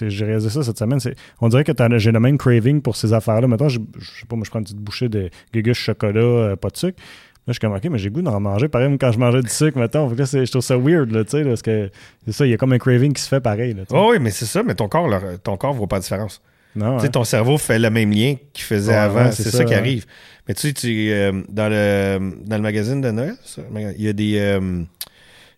j'ai réalisé ça cette semaine. On dirait que j'ai le même craving pour ces affaires-là. Maintenant, je, je sais pas, moi, je prends une petite bouchée de gugus chocolat, euh, pas de sucre. Là, je suis comme, OK, mais j'ai goût d'en manger pareil quand je mangeais du sucre, mettons. Là, je trouve ça weird, là, tu sais, parce que c'est ça, il y a comme un craving qui se fait pareil. Là, oh, oui, mais c'est ça, mais ton corps, ton corps voit pas de différence. Non, ton cerveau fait le même lien qu'il faisait avant. c'est ça, qui arrive. Mais tu sais, tu, euh, dans, le, dans le magazine de Noël, il y a des. Euh,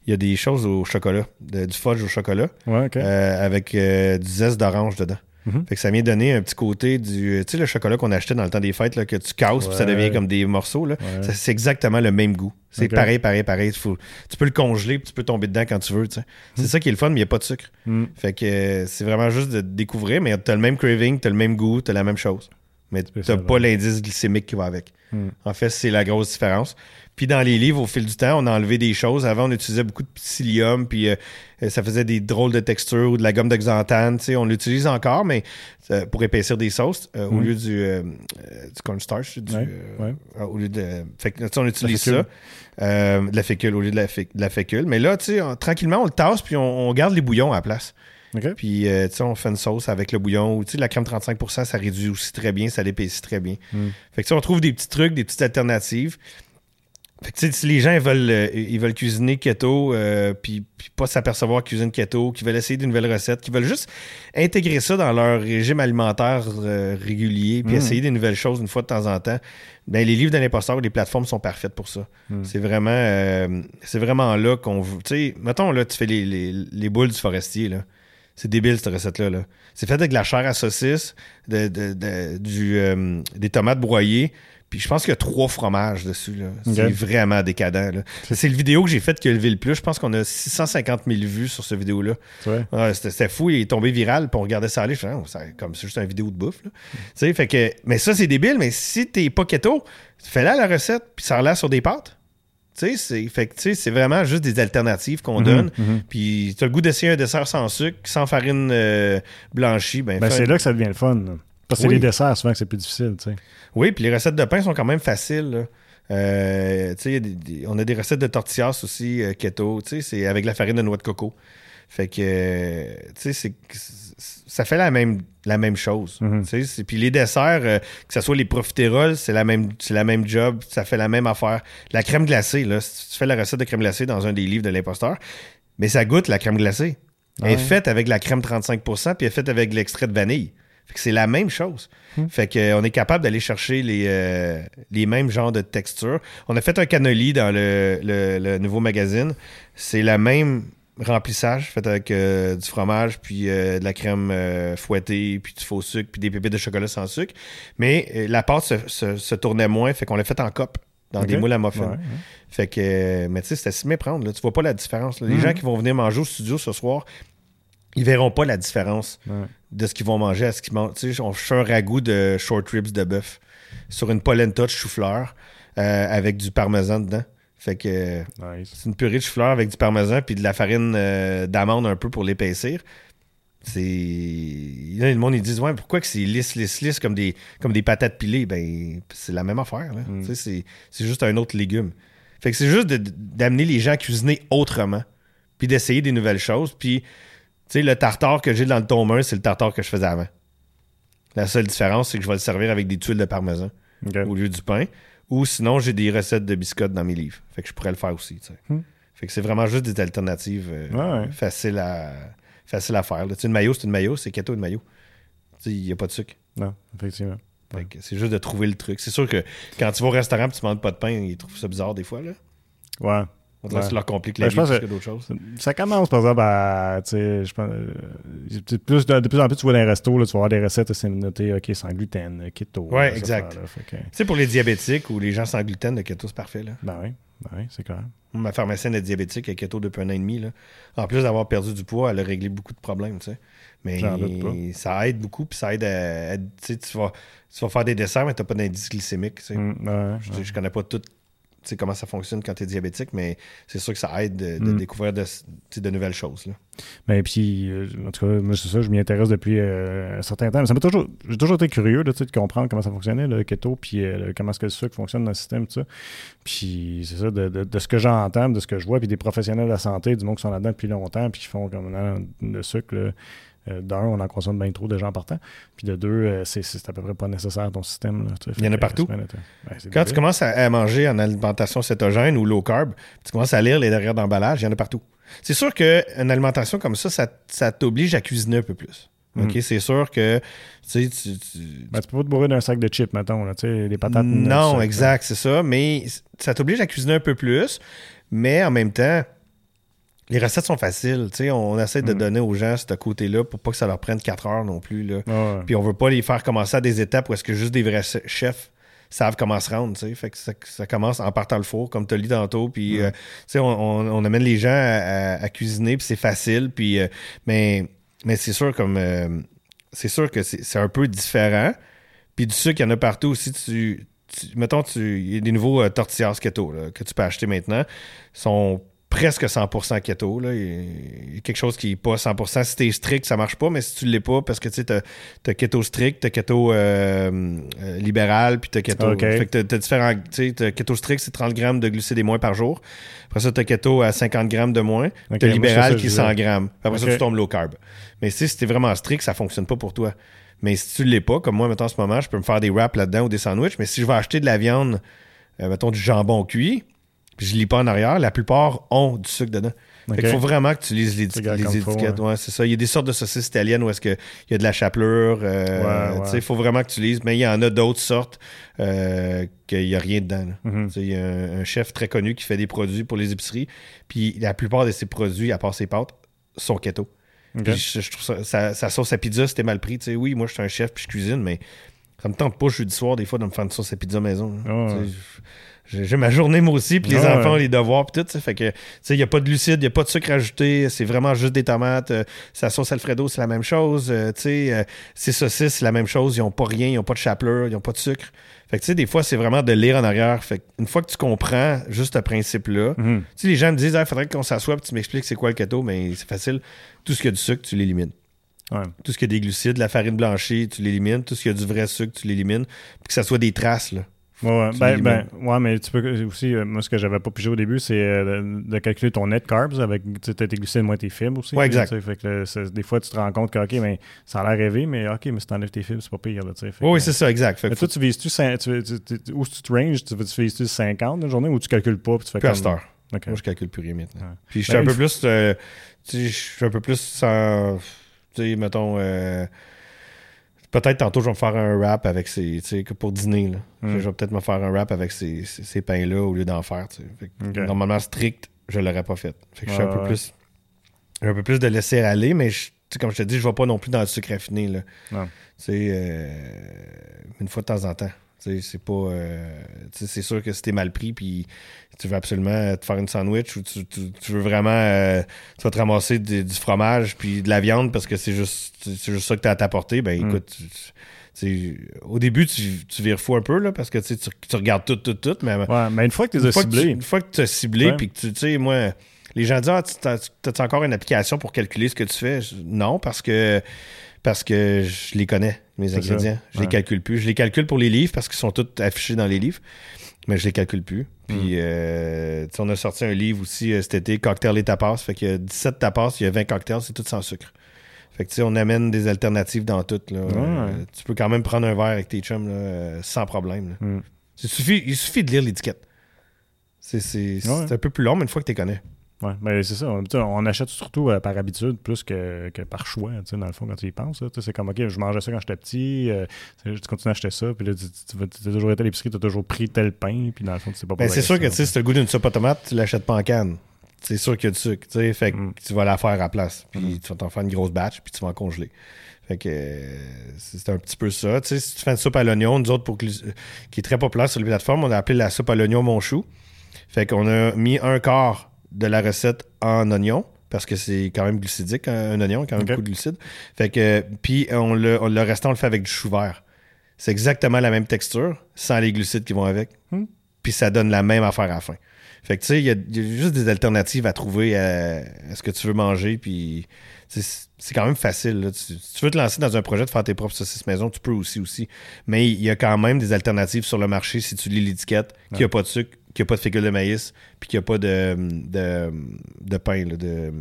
il y a des choses au chocolat, du fudge au chocolat, euh, avec euh, du zeste d'orange dedans. Mhm. Fait que ça vient donner un petit côté du. Tu sais, le chocolat qu'on achetait dans le temps des fêtes, là, que tu casses, puis ça devient comme des morceaux. Là. c'est exactement le même goût. C'est pareil, pareil, pareil. tu peux le congeler, puis tu peux tomber dedans quand tu veux. C'est mhm. ça qui est le fun, mais il n'y a pas de sucre. Mhm. Fait que euh, c'est vraiment juste de découvrir, mais tu as le même craving, tu as le même goût, tu as la même chose. Mais tu n'as pas l'indice glycémique qui va avec. En fait, c'est la grosse différence. Puis dans les livres, au fil du temps, on a enlevé des choses. Avant, on utilisait beaucoup de psyllium, puis euh, ça faisait des drôles de textures ou de la gomme de xanthane. On l'utilise encore, mais euh, pour épaissir des sauces, euh, au lieu du, du cornstarch. au lieu de. Fait on utilise ça. de la fécule au lieu de la, de fécule. Mais là, tranquillement, on le tasse, puis on, garde les bouillons à la place. Puis, on fait une sauce avec le bouillon. Ou, la crème 35% ça réduit aussi très bien, ça l'épaissit très bien. Mm. Fait que, on trouve des petits trucs, des petites alternatives. Fait si les gens veulent, euh, ils veulent cuisiner keto, euh, puis, pas s'apercevoir cuisine keto, qui veulent essayer de nouvelles recettes, qui veulent juste intégrer ça dans leur régime alimentaire euh, régulier, puis mm. essayer des nouvelles choses une fois de temps en temps, ben les livres de l'imposteur, les plateformes sont parfaites pour ça. Mm. C'est vraiment, c'est vraiment là qu'on veut. Tu sais, mettons là, tu fais les, boules du forestier là. C'est débile cette recette-là. -là, c'est fait avec de la chair à saucisse, de, du, des tomates broyées, puis je pense qu'il y a trois fromages dessus. C'est vraiment décadent. C'est le vidéo que j'ai faite qui a levé le plus. Je pense qu'on a 650 000 vues sur cette vidéo-là. C'était fou. Il est tombé viral. Puis on regardait ça aller. Je oh, comme c'est juste une vidéo de bouffe. Fait que, mais ça, c'est débile. Mais si t'es pas keto, fais-la la recette. Puis ça la sur des pâtes. c'est c'est vraiment juste des alternatives qu'on mhm, donne. Mhm. Puis tu as le goût d'essayer un dessert sans sucre, sans farine euh, blanchie. Ben, ben c'est là que ça devient le fun. Parce que c'est les desserts souvent que c'est plus difficile. Oui, puis les recettes de pain sont quand même faciles. Euh, on a des recettes de tortillas aussi euh, keto, c'est avec la farine de noix de coco. Fait que, tu sais, ça fait la même, la même chose. Mm-hmm. Puis les desserts, euh, que ce soit les profiteroles, c'est la même, la même job, ça fait la même affaire. La crème glacée, là, si tu fais la recette de crème glacée dans un des livres de l'imposteur, mais ça goûte la crème glacée. Elle est faite avec la crème 35%, puis elle est faite avec l'extrait de vanille c'est la même chose. Hmm. Fait qu'on euh, est capable d'aller chercher les, euh, les mêmes genres de textures. On a fait un cannoli dans le, nouveau magazine. C'est la même remplissage fait avec euh, du fromage puis de la crème fouettée puis du faux sucre puis des pépites de chocolat sans sucre mais la pâte se, tournait moins fait qu'on l'a fait en cope dans des moules à muffins. Fait que, mais tu sais, c'était si méprendre. Là. Tu vois pas la différence. Les hmm. gens qui vont venir manger au studio ce soir, ils verront pas la différence de ce qu'ils vont manger à ce qu'ils mangent. Tu sais, on fait un ragoût de short ribs de bœuf sur une polenta de chou-fleur euh, avec du parmesan dedans. Fait que c'est une purée de chou-fleur avec du parmesan puis de la farine euh, d'amande un peu pour l'épaissir. C'est. le monde, ils disent, ouais, pourquoi que c'est lisse, lisse, lisse comme des, comme des patates pilées? Ben, c'est la même affaire. Là. Mm. C'est juste un autre légume. Fait que c'est juste d'amener les gens à cuisiner autrement, puis d'essayer des nouvelles choses. Puis, sais, le tartare que j'ai dans le tombeur, c'est le tartare que je faisais avant. La seule différence, c'est que je vais le servir avec des tuiles de parmesan au lieu du pain. Ou sinon, j'ai des recettes de biscottes dans mes livres. Fait que je pourrais le faire aussi. Hmm. Fait que c'est vraiment juste des alternatives euh, faciles, à, facile à faire. Une maillot, c'est une maillot, c'est keto une maillot. Il n'y a pas de sucre. Non, effectivement. C'est juste de trouver le truc. C'est sûr que quand tu vas au restaurant et tu manges pas de pain, ils trouvent ça bizarre des fois. Là. Ouais. On dirait ça leur complique la ben, vie plus que d'autres choses. Ça commence, par exemple, à. Je pense, euh, plus, de, plus en plus, tu vois dans les restos, là, tu vas avoir des recettes, c'est noté, OK, sans gluten, keto. Ouais, exact. Tu sais, pour les diabétiques ou les gens sans gluten, le keto, c'est parfait. Là. Ben oui, ben oui c'est clair. Ma pharmacienne est diabétique, elle keto depuis un an et demi. Là. En plus d'avoir perdu du poids, elle a réglé beaucoup de problèmes, tu sais. Mais ça aide beaucoup, puis ça aide à. tu, vas, tu vas faire des desserts, mais tu n'as pas d'indice glycémique. Tu sais. Mm, je, je connais pas tout sais comment ça fonctionne quand tu es diabétique, mais c'est sûr que ça aide de, mm. découvrir de, de, nouvelles choses. Là. Mais puis, euh, en tout cas, moi, c'est ça, je m'y intéresse depuis euh, un certain temps. Ça m'a toujours, j'ai toujours été curieux de, de comprendre comment ça fonctionnait, le keto, puis euh, comment est-ce que le sucre fonctionne dans le système, tout ça. Puis, c'est ça, de, ce que j'entends, de ce que je vois, puis des professionnels de la santé, du monde qui sont là-dedans depuis longtemps, puis qui font comme le sucre, là, d'un, on en consomme bien trop de gens partant. Puis de deux, euh, c'est à peu près pas nécessaire ton système. Il y en a partout. Ben, Quand tu commences à, manger en alimentation cétogène ou low carb, tu commences à lire les derrière d'emballage, il y en a partout. C'est sûr qu'une alimentation comme ça, ça, t'oblige à cuisiner un peu plus. Hmm. C'est sûr que tu, tu, ben, tu peux pas te bourrer d'un sac de chips, mettons, là, des patates. Non, exact, c'est ça. Mais ça t'oblige à cuisiner un peu plus. Mais en même temps, les recettes sont faciles. On essaie de mm. donner aux gens ce côté-là pour pas que ça leur prenne 4 heures non plus. Là. Puis on veut pas les faire commencer à des étapes où est-ce que juste des vrais chefs savent comment se rendre. Fait que ça, commence en partant le four, comme tu as dit tantôt. Puis mm. euh, on, amène les gens à, cuisiner, puis c'est facile. Puis, euh, mais mais c'est sûr comme euh, c'est sûr que c'est un peu différent. Puis du sucre, il y en a partout aussi. Tu, mettons, il y a des nouveaux tortillas keto que tu peux acheter maintenant. sont presque 100% keto. Là. Il y a quelque chose qui n'est pas 100%. Si tu es strict, ça marche pas, mais si tu ne l'es pas, parce que tu as, keto strict, tu as keto euh, euh, libéral, puis tu as keto. Fait que tu as, différents. Tu sais, keto strict, c'est 30 grammes de glucides et moins par jour. Après ça, tu as keto à 50 grammes de moins. tu as libéral qui est 100 grammes. Après ça, tu tombes low carb. Mais si, si tu es vraiment strict, ça fonctionne pas pour toi. Mais si tu ne l'es pas, comme moi, maintenant en ce moment, je peux me faire des wraps là-dedans ou des sandwichs. Mais si je vais acheter de la viande, euh, mettons du jambon cuit, puis je lis pas en arrière, la plupart ont du sucre dedans. Il faut vraiment que tu lises les, étiquettes. Ouais. c'est ça. Il y a des sortes de saucisses italiennes où est-ce qu'il y a de la chapelure. Euh, il faut vraiment que tu lises. Mais il y en a d'autres sortes euh, qu'il n'y a rien dedans. Mm-hmm. Il y a un, chef très connu qui fait des produits pour les épiceries. Puis la plupart de ses produits, à part ses pâtes, sont keto. Je, trouve ça, sa, sauce à pizza, c'était mal pris. oui, moi, je suis un chef puis je cuisine, mais ça me tente pas jeudi soir, des fois, de me faire une sauce à pizza maison. J'ai ma journée, moi aussi, puis les enfants, les devoirs, puis tout. Fait que, tu sais, il n'y a pas de lucide, il n'y a pas de sucre ajouté, c'est vraiment juste des tomates. Euh, sa sauce Alfredo, c'est la même chose. Euh, tu sais, euh, ces saucisses, c'est la même chose. Ils n'ont pas rien, ils n'ont pas de chapelure, ils n'ont pas de sucre. Fait que, tu sais, des fois, c'est vraiment de lire en arrière. Fait une fois que tu comprends juste ce principe-là, mhm. tu sais, les gens me disent, il ah, faudrait qu'on s'assoie, puis tu m'expliques c'est quoi le keto, mais c'est facile. Tout ce qui a du sucre, tu l'élimines. Tout ce qui a des glucides, la farine blanchie, tu l'élimines. Tout ce qui a du vrai sucre, tu l'élimines. Puis que ça soit des traces, là. Ouais, ben, ben, ouais, mais tu peux aussi, euh, moi, ce que j'avais pas pigé au début, c'est euh, de, calculer ton net carbs avec tes glucides moins tes fibres aussi. Ouais, exact. fait que, des fois, tu te rends compte que, OK, mais ça a l'air rêvé, mais OK, mais si t'enlèves tes fibres, c'est pas pire. Là, oui, c'est ça, exact. Fait mais toi, tu vises-tu, tu, où tu te ranges, tu, tu vises-tu 50 une journée ou tu calcules pas puis tu fais comme... Moi, je calcule plus rien maintenant. Puis je suis ben, un, peu plus, euh, je suis un peu plus sans, tu sais, mettons Peut-être tantôt, je vais me faire un wrap avec ces. Pour dîner. Là. Hmm. Je vais peut-être me faire un wrap avec ces, ces, pains-là au lieu d'en faire. Normalement, strict, je ne l'aurais pas fait. Fait que je suis un peu plus. Un peu plus de laisser aller, mais comme je te dis, je ne vais pas non plus dans le sucre raffiné. Là. Euh, une fois de temps en temps. C'est pas. Euh, c'est sûr que si t'es mal pris, puis tu veux absolument te faire une sandwich ou tu, veux vraiment. Euh, tu vas te ramasser du fromage puis de la viande parce que c'est juste, c'est juste ça que t'as à t'apporter, ben mm. écoute. au début, tu, tu vires fou un peu là, parce que tu, tu regardes tout, tout, tout. Mais, ouais, mais une fois que tu as ciblé. une fois que tu as ciblé, puis que tu sais, moi, les gens disent Ah, tu as, encore une application pour calculer ce que tu fais? Non, parce que parce que je les connais, mes ingrédients. Je les calcule plus. Je les calcule pour les livres parce qu'ils sont tous affichés dans les livres, mais je les calcule plus. Puis, mm. euh, on a sorti un livre aussi euh, cet été, Cocktail et tapas. Fait qu'il y a 17 tapas, il y a 20 cocktails, c'est tout sans sucre. Fait que, on amène des alternatives dans tout. Là. Euh, tu peux quand même prendre un verre avec tes chums sans problème. Mm. Il, suffit, il suffit de lire l'étiquette. C'est un peu plus long, mais une fois que tu connais. Oui, mais c'est ça. On, achète surtout euh, par habitude plus que, par choix, dans le fond, quand tu y penses. C'est comme, OK, je mangeais ça quand j'étais petit, euh, tu continues à acheter ça, puis là, tu, as toujours été à l'épicerie, tu as toujours pris tel pain, puis dans le fond, tu sais pas ben, C'est sûr que si tu as le goût d'une soupe à tomate, tu l'achètes pas en canne. C'est sûr qu'il y a du sucre, tu sais, fait que mm. tu vas la faire à place, puis mm. tu vas t'en faire une grosse batch, puis tu vas en congeler. Fait que euh, c'est un petit peu ça. Tu sais, si tu fais une soupe à l'oignon, nous autres, pour qui est très populaire sur les plateformes, on a appelé la soupe à l'oignon mon chou. Fait qu'on a mis un quart de la recette en oignon parce que c'est quand même glucidique, un, oignon, quand même beaucoup de glucides. Fait que, puis on le, le restant, on le fait avec du chou vert. C'est exactement la même texture, sans les glucides qui vont avec. Hmm. Puis ça donne la même affaire à la fin. Fait que tu sais, il y, a juste des alternatives à trouver à, ce que tu veux manger. Puis c'est quand même facile. Tu, veux te lancer dans un projet de faire tes propres saucisses maison, tu peux aussi aussi. Mais il y a quand même des alternatives sur le marché si tu lis l'étiquette, qu'il n'y a pas de sucre, qu'il n'y a pas de fécule de maïs, puis qu'il n'y a pas de, de, de pain, là, de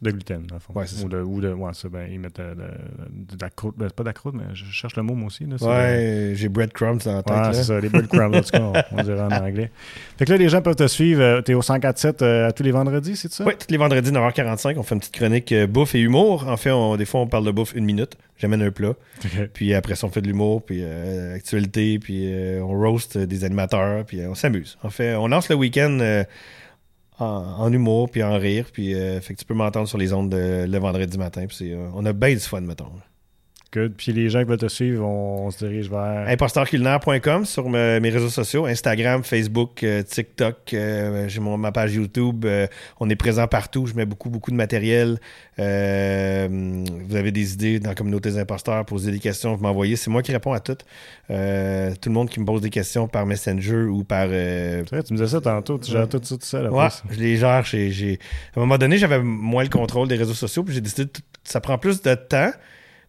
de gluten, dans le fond. Ouais, c'est ou, de, ou de, ouais, ça, ben, ils mettent euh, de, de, la croûte. Ben, pas de la croûte, mais je cherche le mot, moi aussi. Là, ouais, j'ai breadcrumbs dans la tête. Ouais, c'est ça, les breadcrumbs, en tout cas, on, dirait en anglais. Fait que là, les gens peuvent te suivre. Euh, tu es au 104.7 euh, à tous les vendredis, c'est ça? Oui, tous les vendredis, 9h45. On fait une petite chronique bouffe et humour. En fait, on, des fois, on parle de bouffe une minute. J'amène un plat. Puis après ça, on fait de l'humour, puis actualité, puis on roast des animateurs, puis on s'amuse. En fait, on lance le week-end en, humour, puis en rire. Puis euh, fait que tu peux m'entendre sur les ondes le vendredi matin. Puis euh, on a bien du fun, mettons. Good. Puis les gens qui veulent te suivre, on, se dirige vers. Impostorculinaire.com sur mes réseaux sociaux Instagram, Facebook, euh, TikTok. Euh, j'ai ma page YouTube. Euh, on est présent partout. Je mets beaucoup, beaucoup de matériel. vous avez des idées dans la communauté des imposteurs, posez des questions, vous m'envoyez. C'est moi qui réponds à toutes. tout le monde qui me pose des questions par Messenger ou par. Vrai, tu me disais ça tantôt. Tu gères tout ça tout seul. Ouais, je les gère. J'ai, À un moment donné, j'avais moins le contrôle des réseaux sociaux. Puis j'ai décidé que ça prend plus de temps.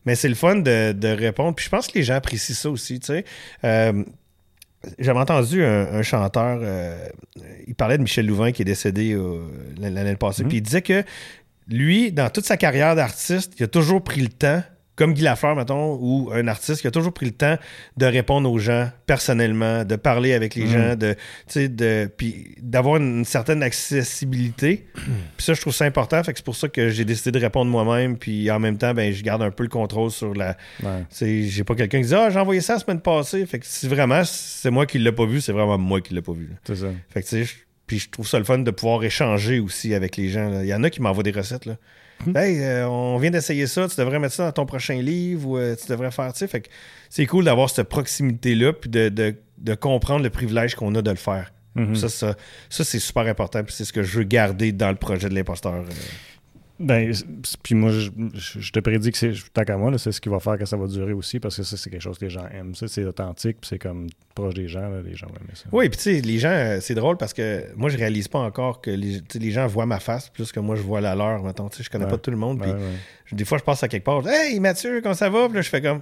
Mais c'est le fun de, répondre. Puis je pense que les gens apprécient ça aussi, tu sais. Euh, j'avais entendu un, chanteur, euh, il parlait de Michel Louvain qui est décédé l'année passée, mm-hmm. puis il disait que lui, dans toute sa carrière d'artiste, il a toujours pris le temps comme Guy Lafleur, mettons, ou un artiste qui a toujours pris le temps de répondre aux gens personnellement, de parler avec les mm. gens, de, de, puis d'avoir une, certaine accessibilité. puis ça, je trouve ça important. Fait que c'est pour ça que j'ai décidé de répondre moi-même. Puis en même temps, ben, je garde un peu le contrôle sur la. Ouais. J'ai pas quelqu'un qui dit Ah, j'ai envoyé ça la semaine passée. Fait que si vraiment c'est moi qui l'ai pas vu, c'est vraiment moi qui l'ai pas vu. C'est ça. Fait que tu sais, puis je trouve ça le fun de pouvoir échanger aussi avec les gens. Il y en a qui m'envoient des recettes. Là. Hmm. Hey, euh, on vient d'essayer ça, tu devrais mettre ça dans ton prochain livre ou euh, tu devrais faire, tu sais. Fait que c'est cool d'avoir cette proximité-là puis de, comprendre le privilège qu'on a de le faire. Hmm. Ça, ça, c'est super important. Puis c'est ce que je veux garder dans le projet de l'imposteur. Ben, puis moi, je, te prédis que c'est, tant qu'à moi, c'est ce qui va faire que ça va durer aussi, parce que ça, c'est quelque chose que les gens aiment. Ça, c'est authentique, puis c'est comme proche des gens, les gens vont aimer ça. Oui, puis tu sais, les gens, euh, c'est drôle parce que moi, je réalise pas encore que les, les gens voient ma face plus que moi, je vois la leur, mettons. Tu sais, je connais pas tout le monde, puis des fois, je passe à quelque part, Hey, Mathieu, comment ça va? Puis là, je fais comme,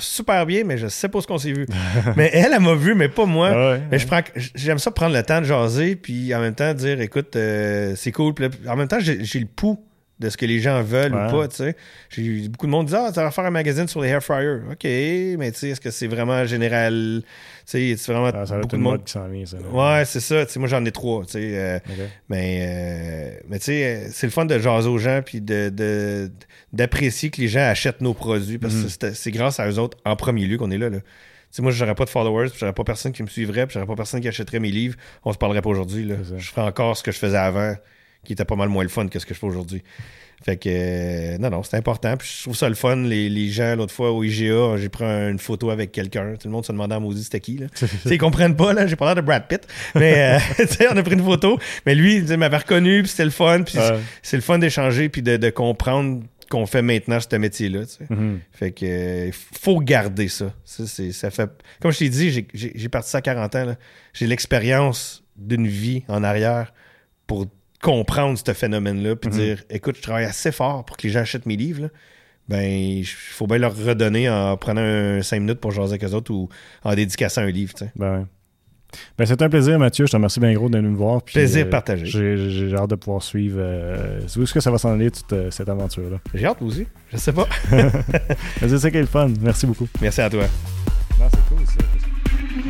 super bien, mais je sais pas ce qu'on s'est vu. mais elle, elle m'a vu, mais pas moi. mais je prends, j'aime ça prendre le temps de jaser, puis en même temps dire, écoute, euh, c'est cool. en même temps, j'ai le pouls de ce que les gens veulent ou pas, tu sais. J'ai beaucoup de monde qui dit « Ah, tu vas faire un magazine sur les hair fryers. OK, mais tu sais, est-ce que c'est vraiment général? Tu sais, c'est vraiment ah, ça beaucoup de monde qui s'en vient, ça. Ouais, c'est ça. Tu sais, moi, j'en ai trois, tu sais. Euh, mais, euh, mais tu sais, c'est le fun de jaser aux gens puis de, d'apprécier que les gens achètent nos produits parce que mhm. c'est grâce à eux autres, en premier lieu, qu'on est là, là. sais, moi, j'aurais pas de followers, j'aurais pas personne qui me suivrait, puis j'aurais pas personne qui achèterait mes livres, on se parlerait pas aujourd'hui. Je ferais encore ce que je faisais avant qui était pas mal moins le fun que ce que je fais aujourd'hui. Fait que, euh, non, non, c'est important. Puis je trouve ça le fun. Les, les gens, l'autre fois, au IGA, j'ai pris une photo avec quelqu'un. Tout le monde se demandait à maudit c'était qui, là? ils comprennent pas, là. J'ai pas l'air de Brad Pitt. Mais, euh, on a pris une photo. Mais lui, il m'avait reconnu, puis c'était le fun. Puis c'est le fun d'échanger, puis de, de comprendre qu'on fait maintenant ce métier-là. Mm-hmm. Fait que euh, faut garder ça. Ça, ça fait. Comme je t'ai dit, j'ai parti ça à 40 ans. J'ai l'expérience d'une vie en arrière pour comprendre ce phénomène-là, puis mhm. dire écoute, je travaille assez fort pour que les gens achètent mes livres. Ben, il faut bien leur redonner en prenant un 5 minutes pour jaser avec eux autres ou en dédicaçant un livre. Ben, ben, c'est un plaisir, Mathieu. Je te remercie bien gros de nous voir. plaisir euh, partagé. J'ai hâte de pouvoir suivre. Euh, où est-ce que ça va s'en aller, toute euh, cette aventure-là? J'ai hâte aussi. Je sais pas. c'est ça qui est le fun. Merci beaucoup. Merci à toi. c'est cool, ça.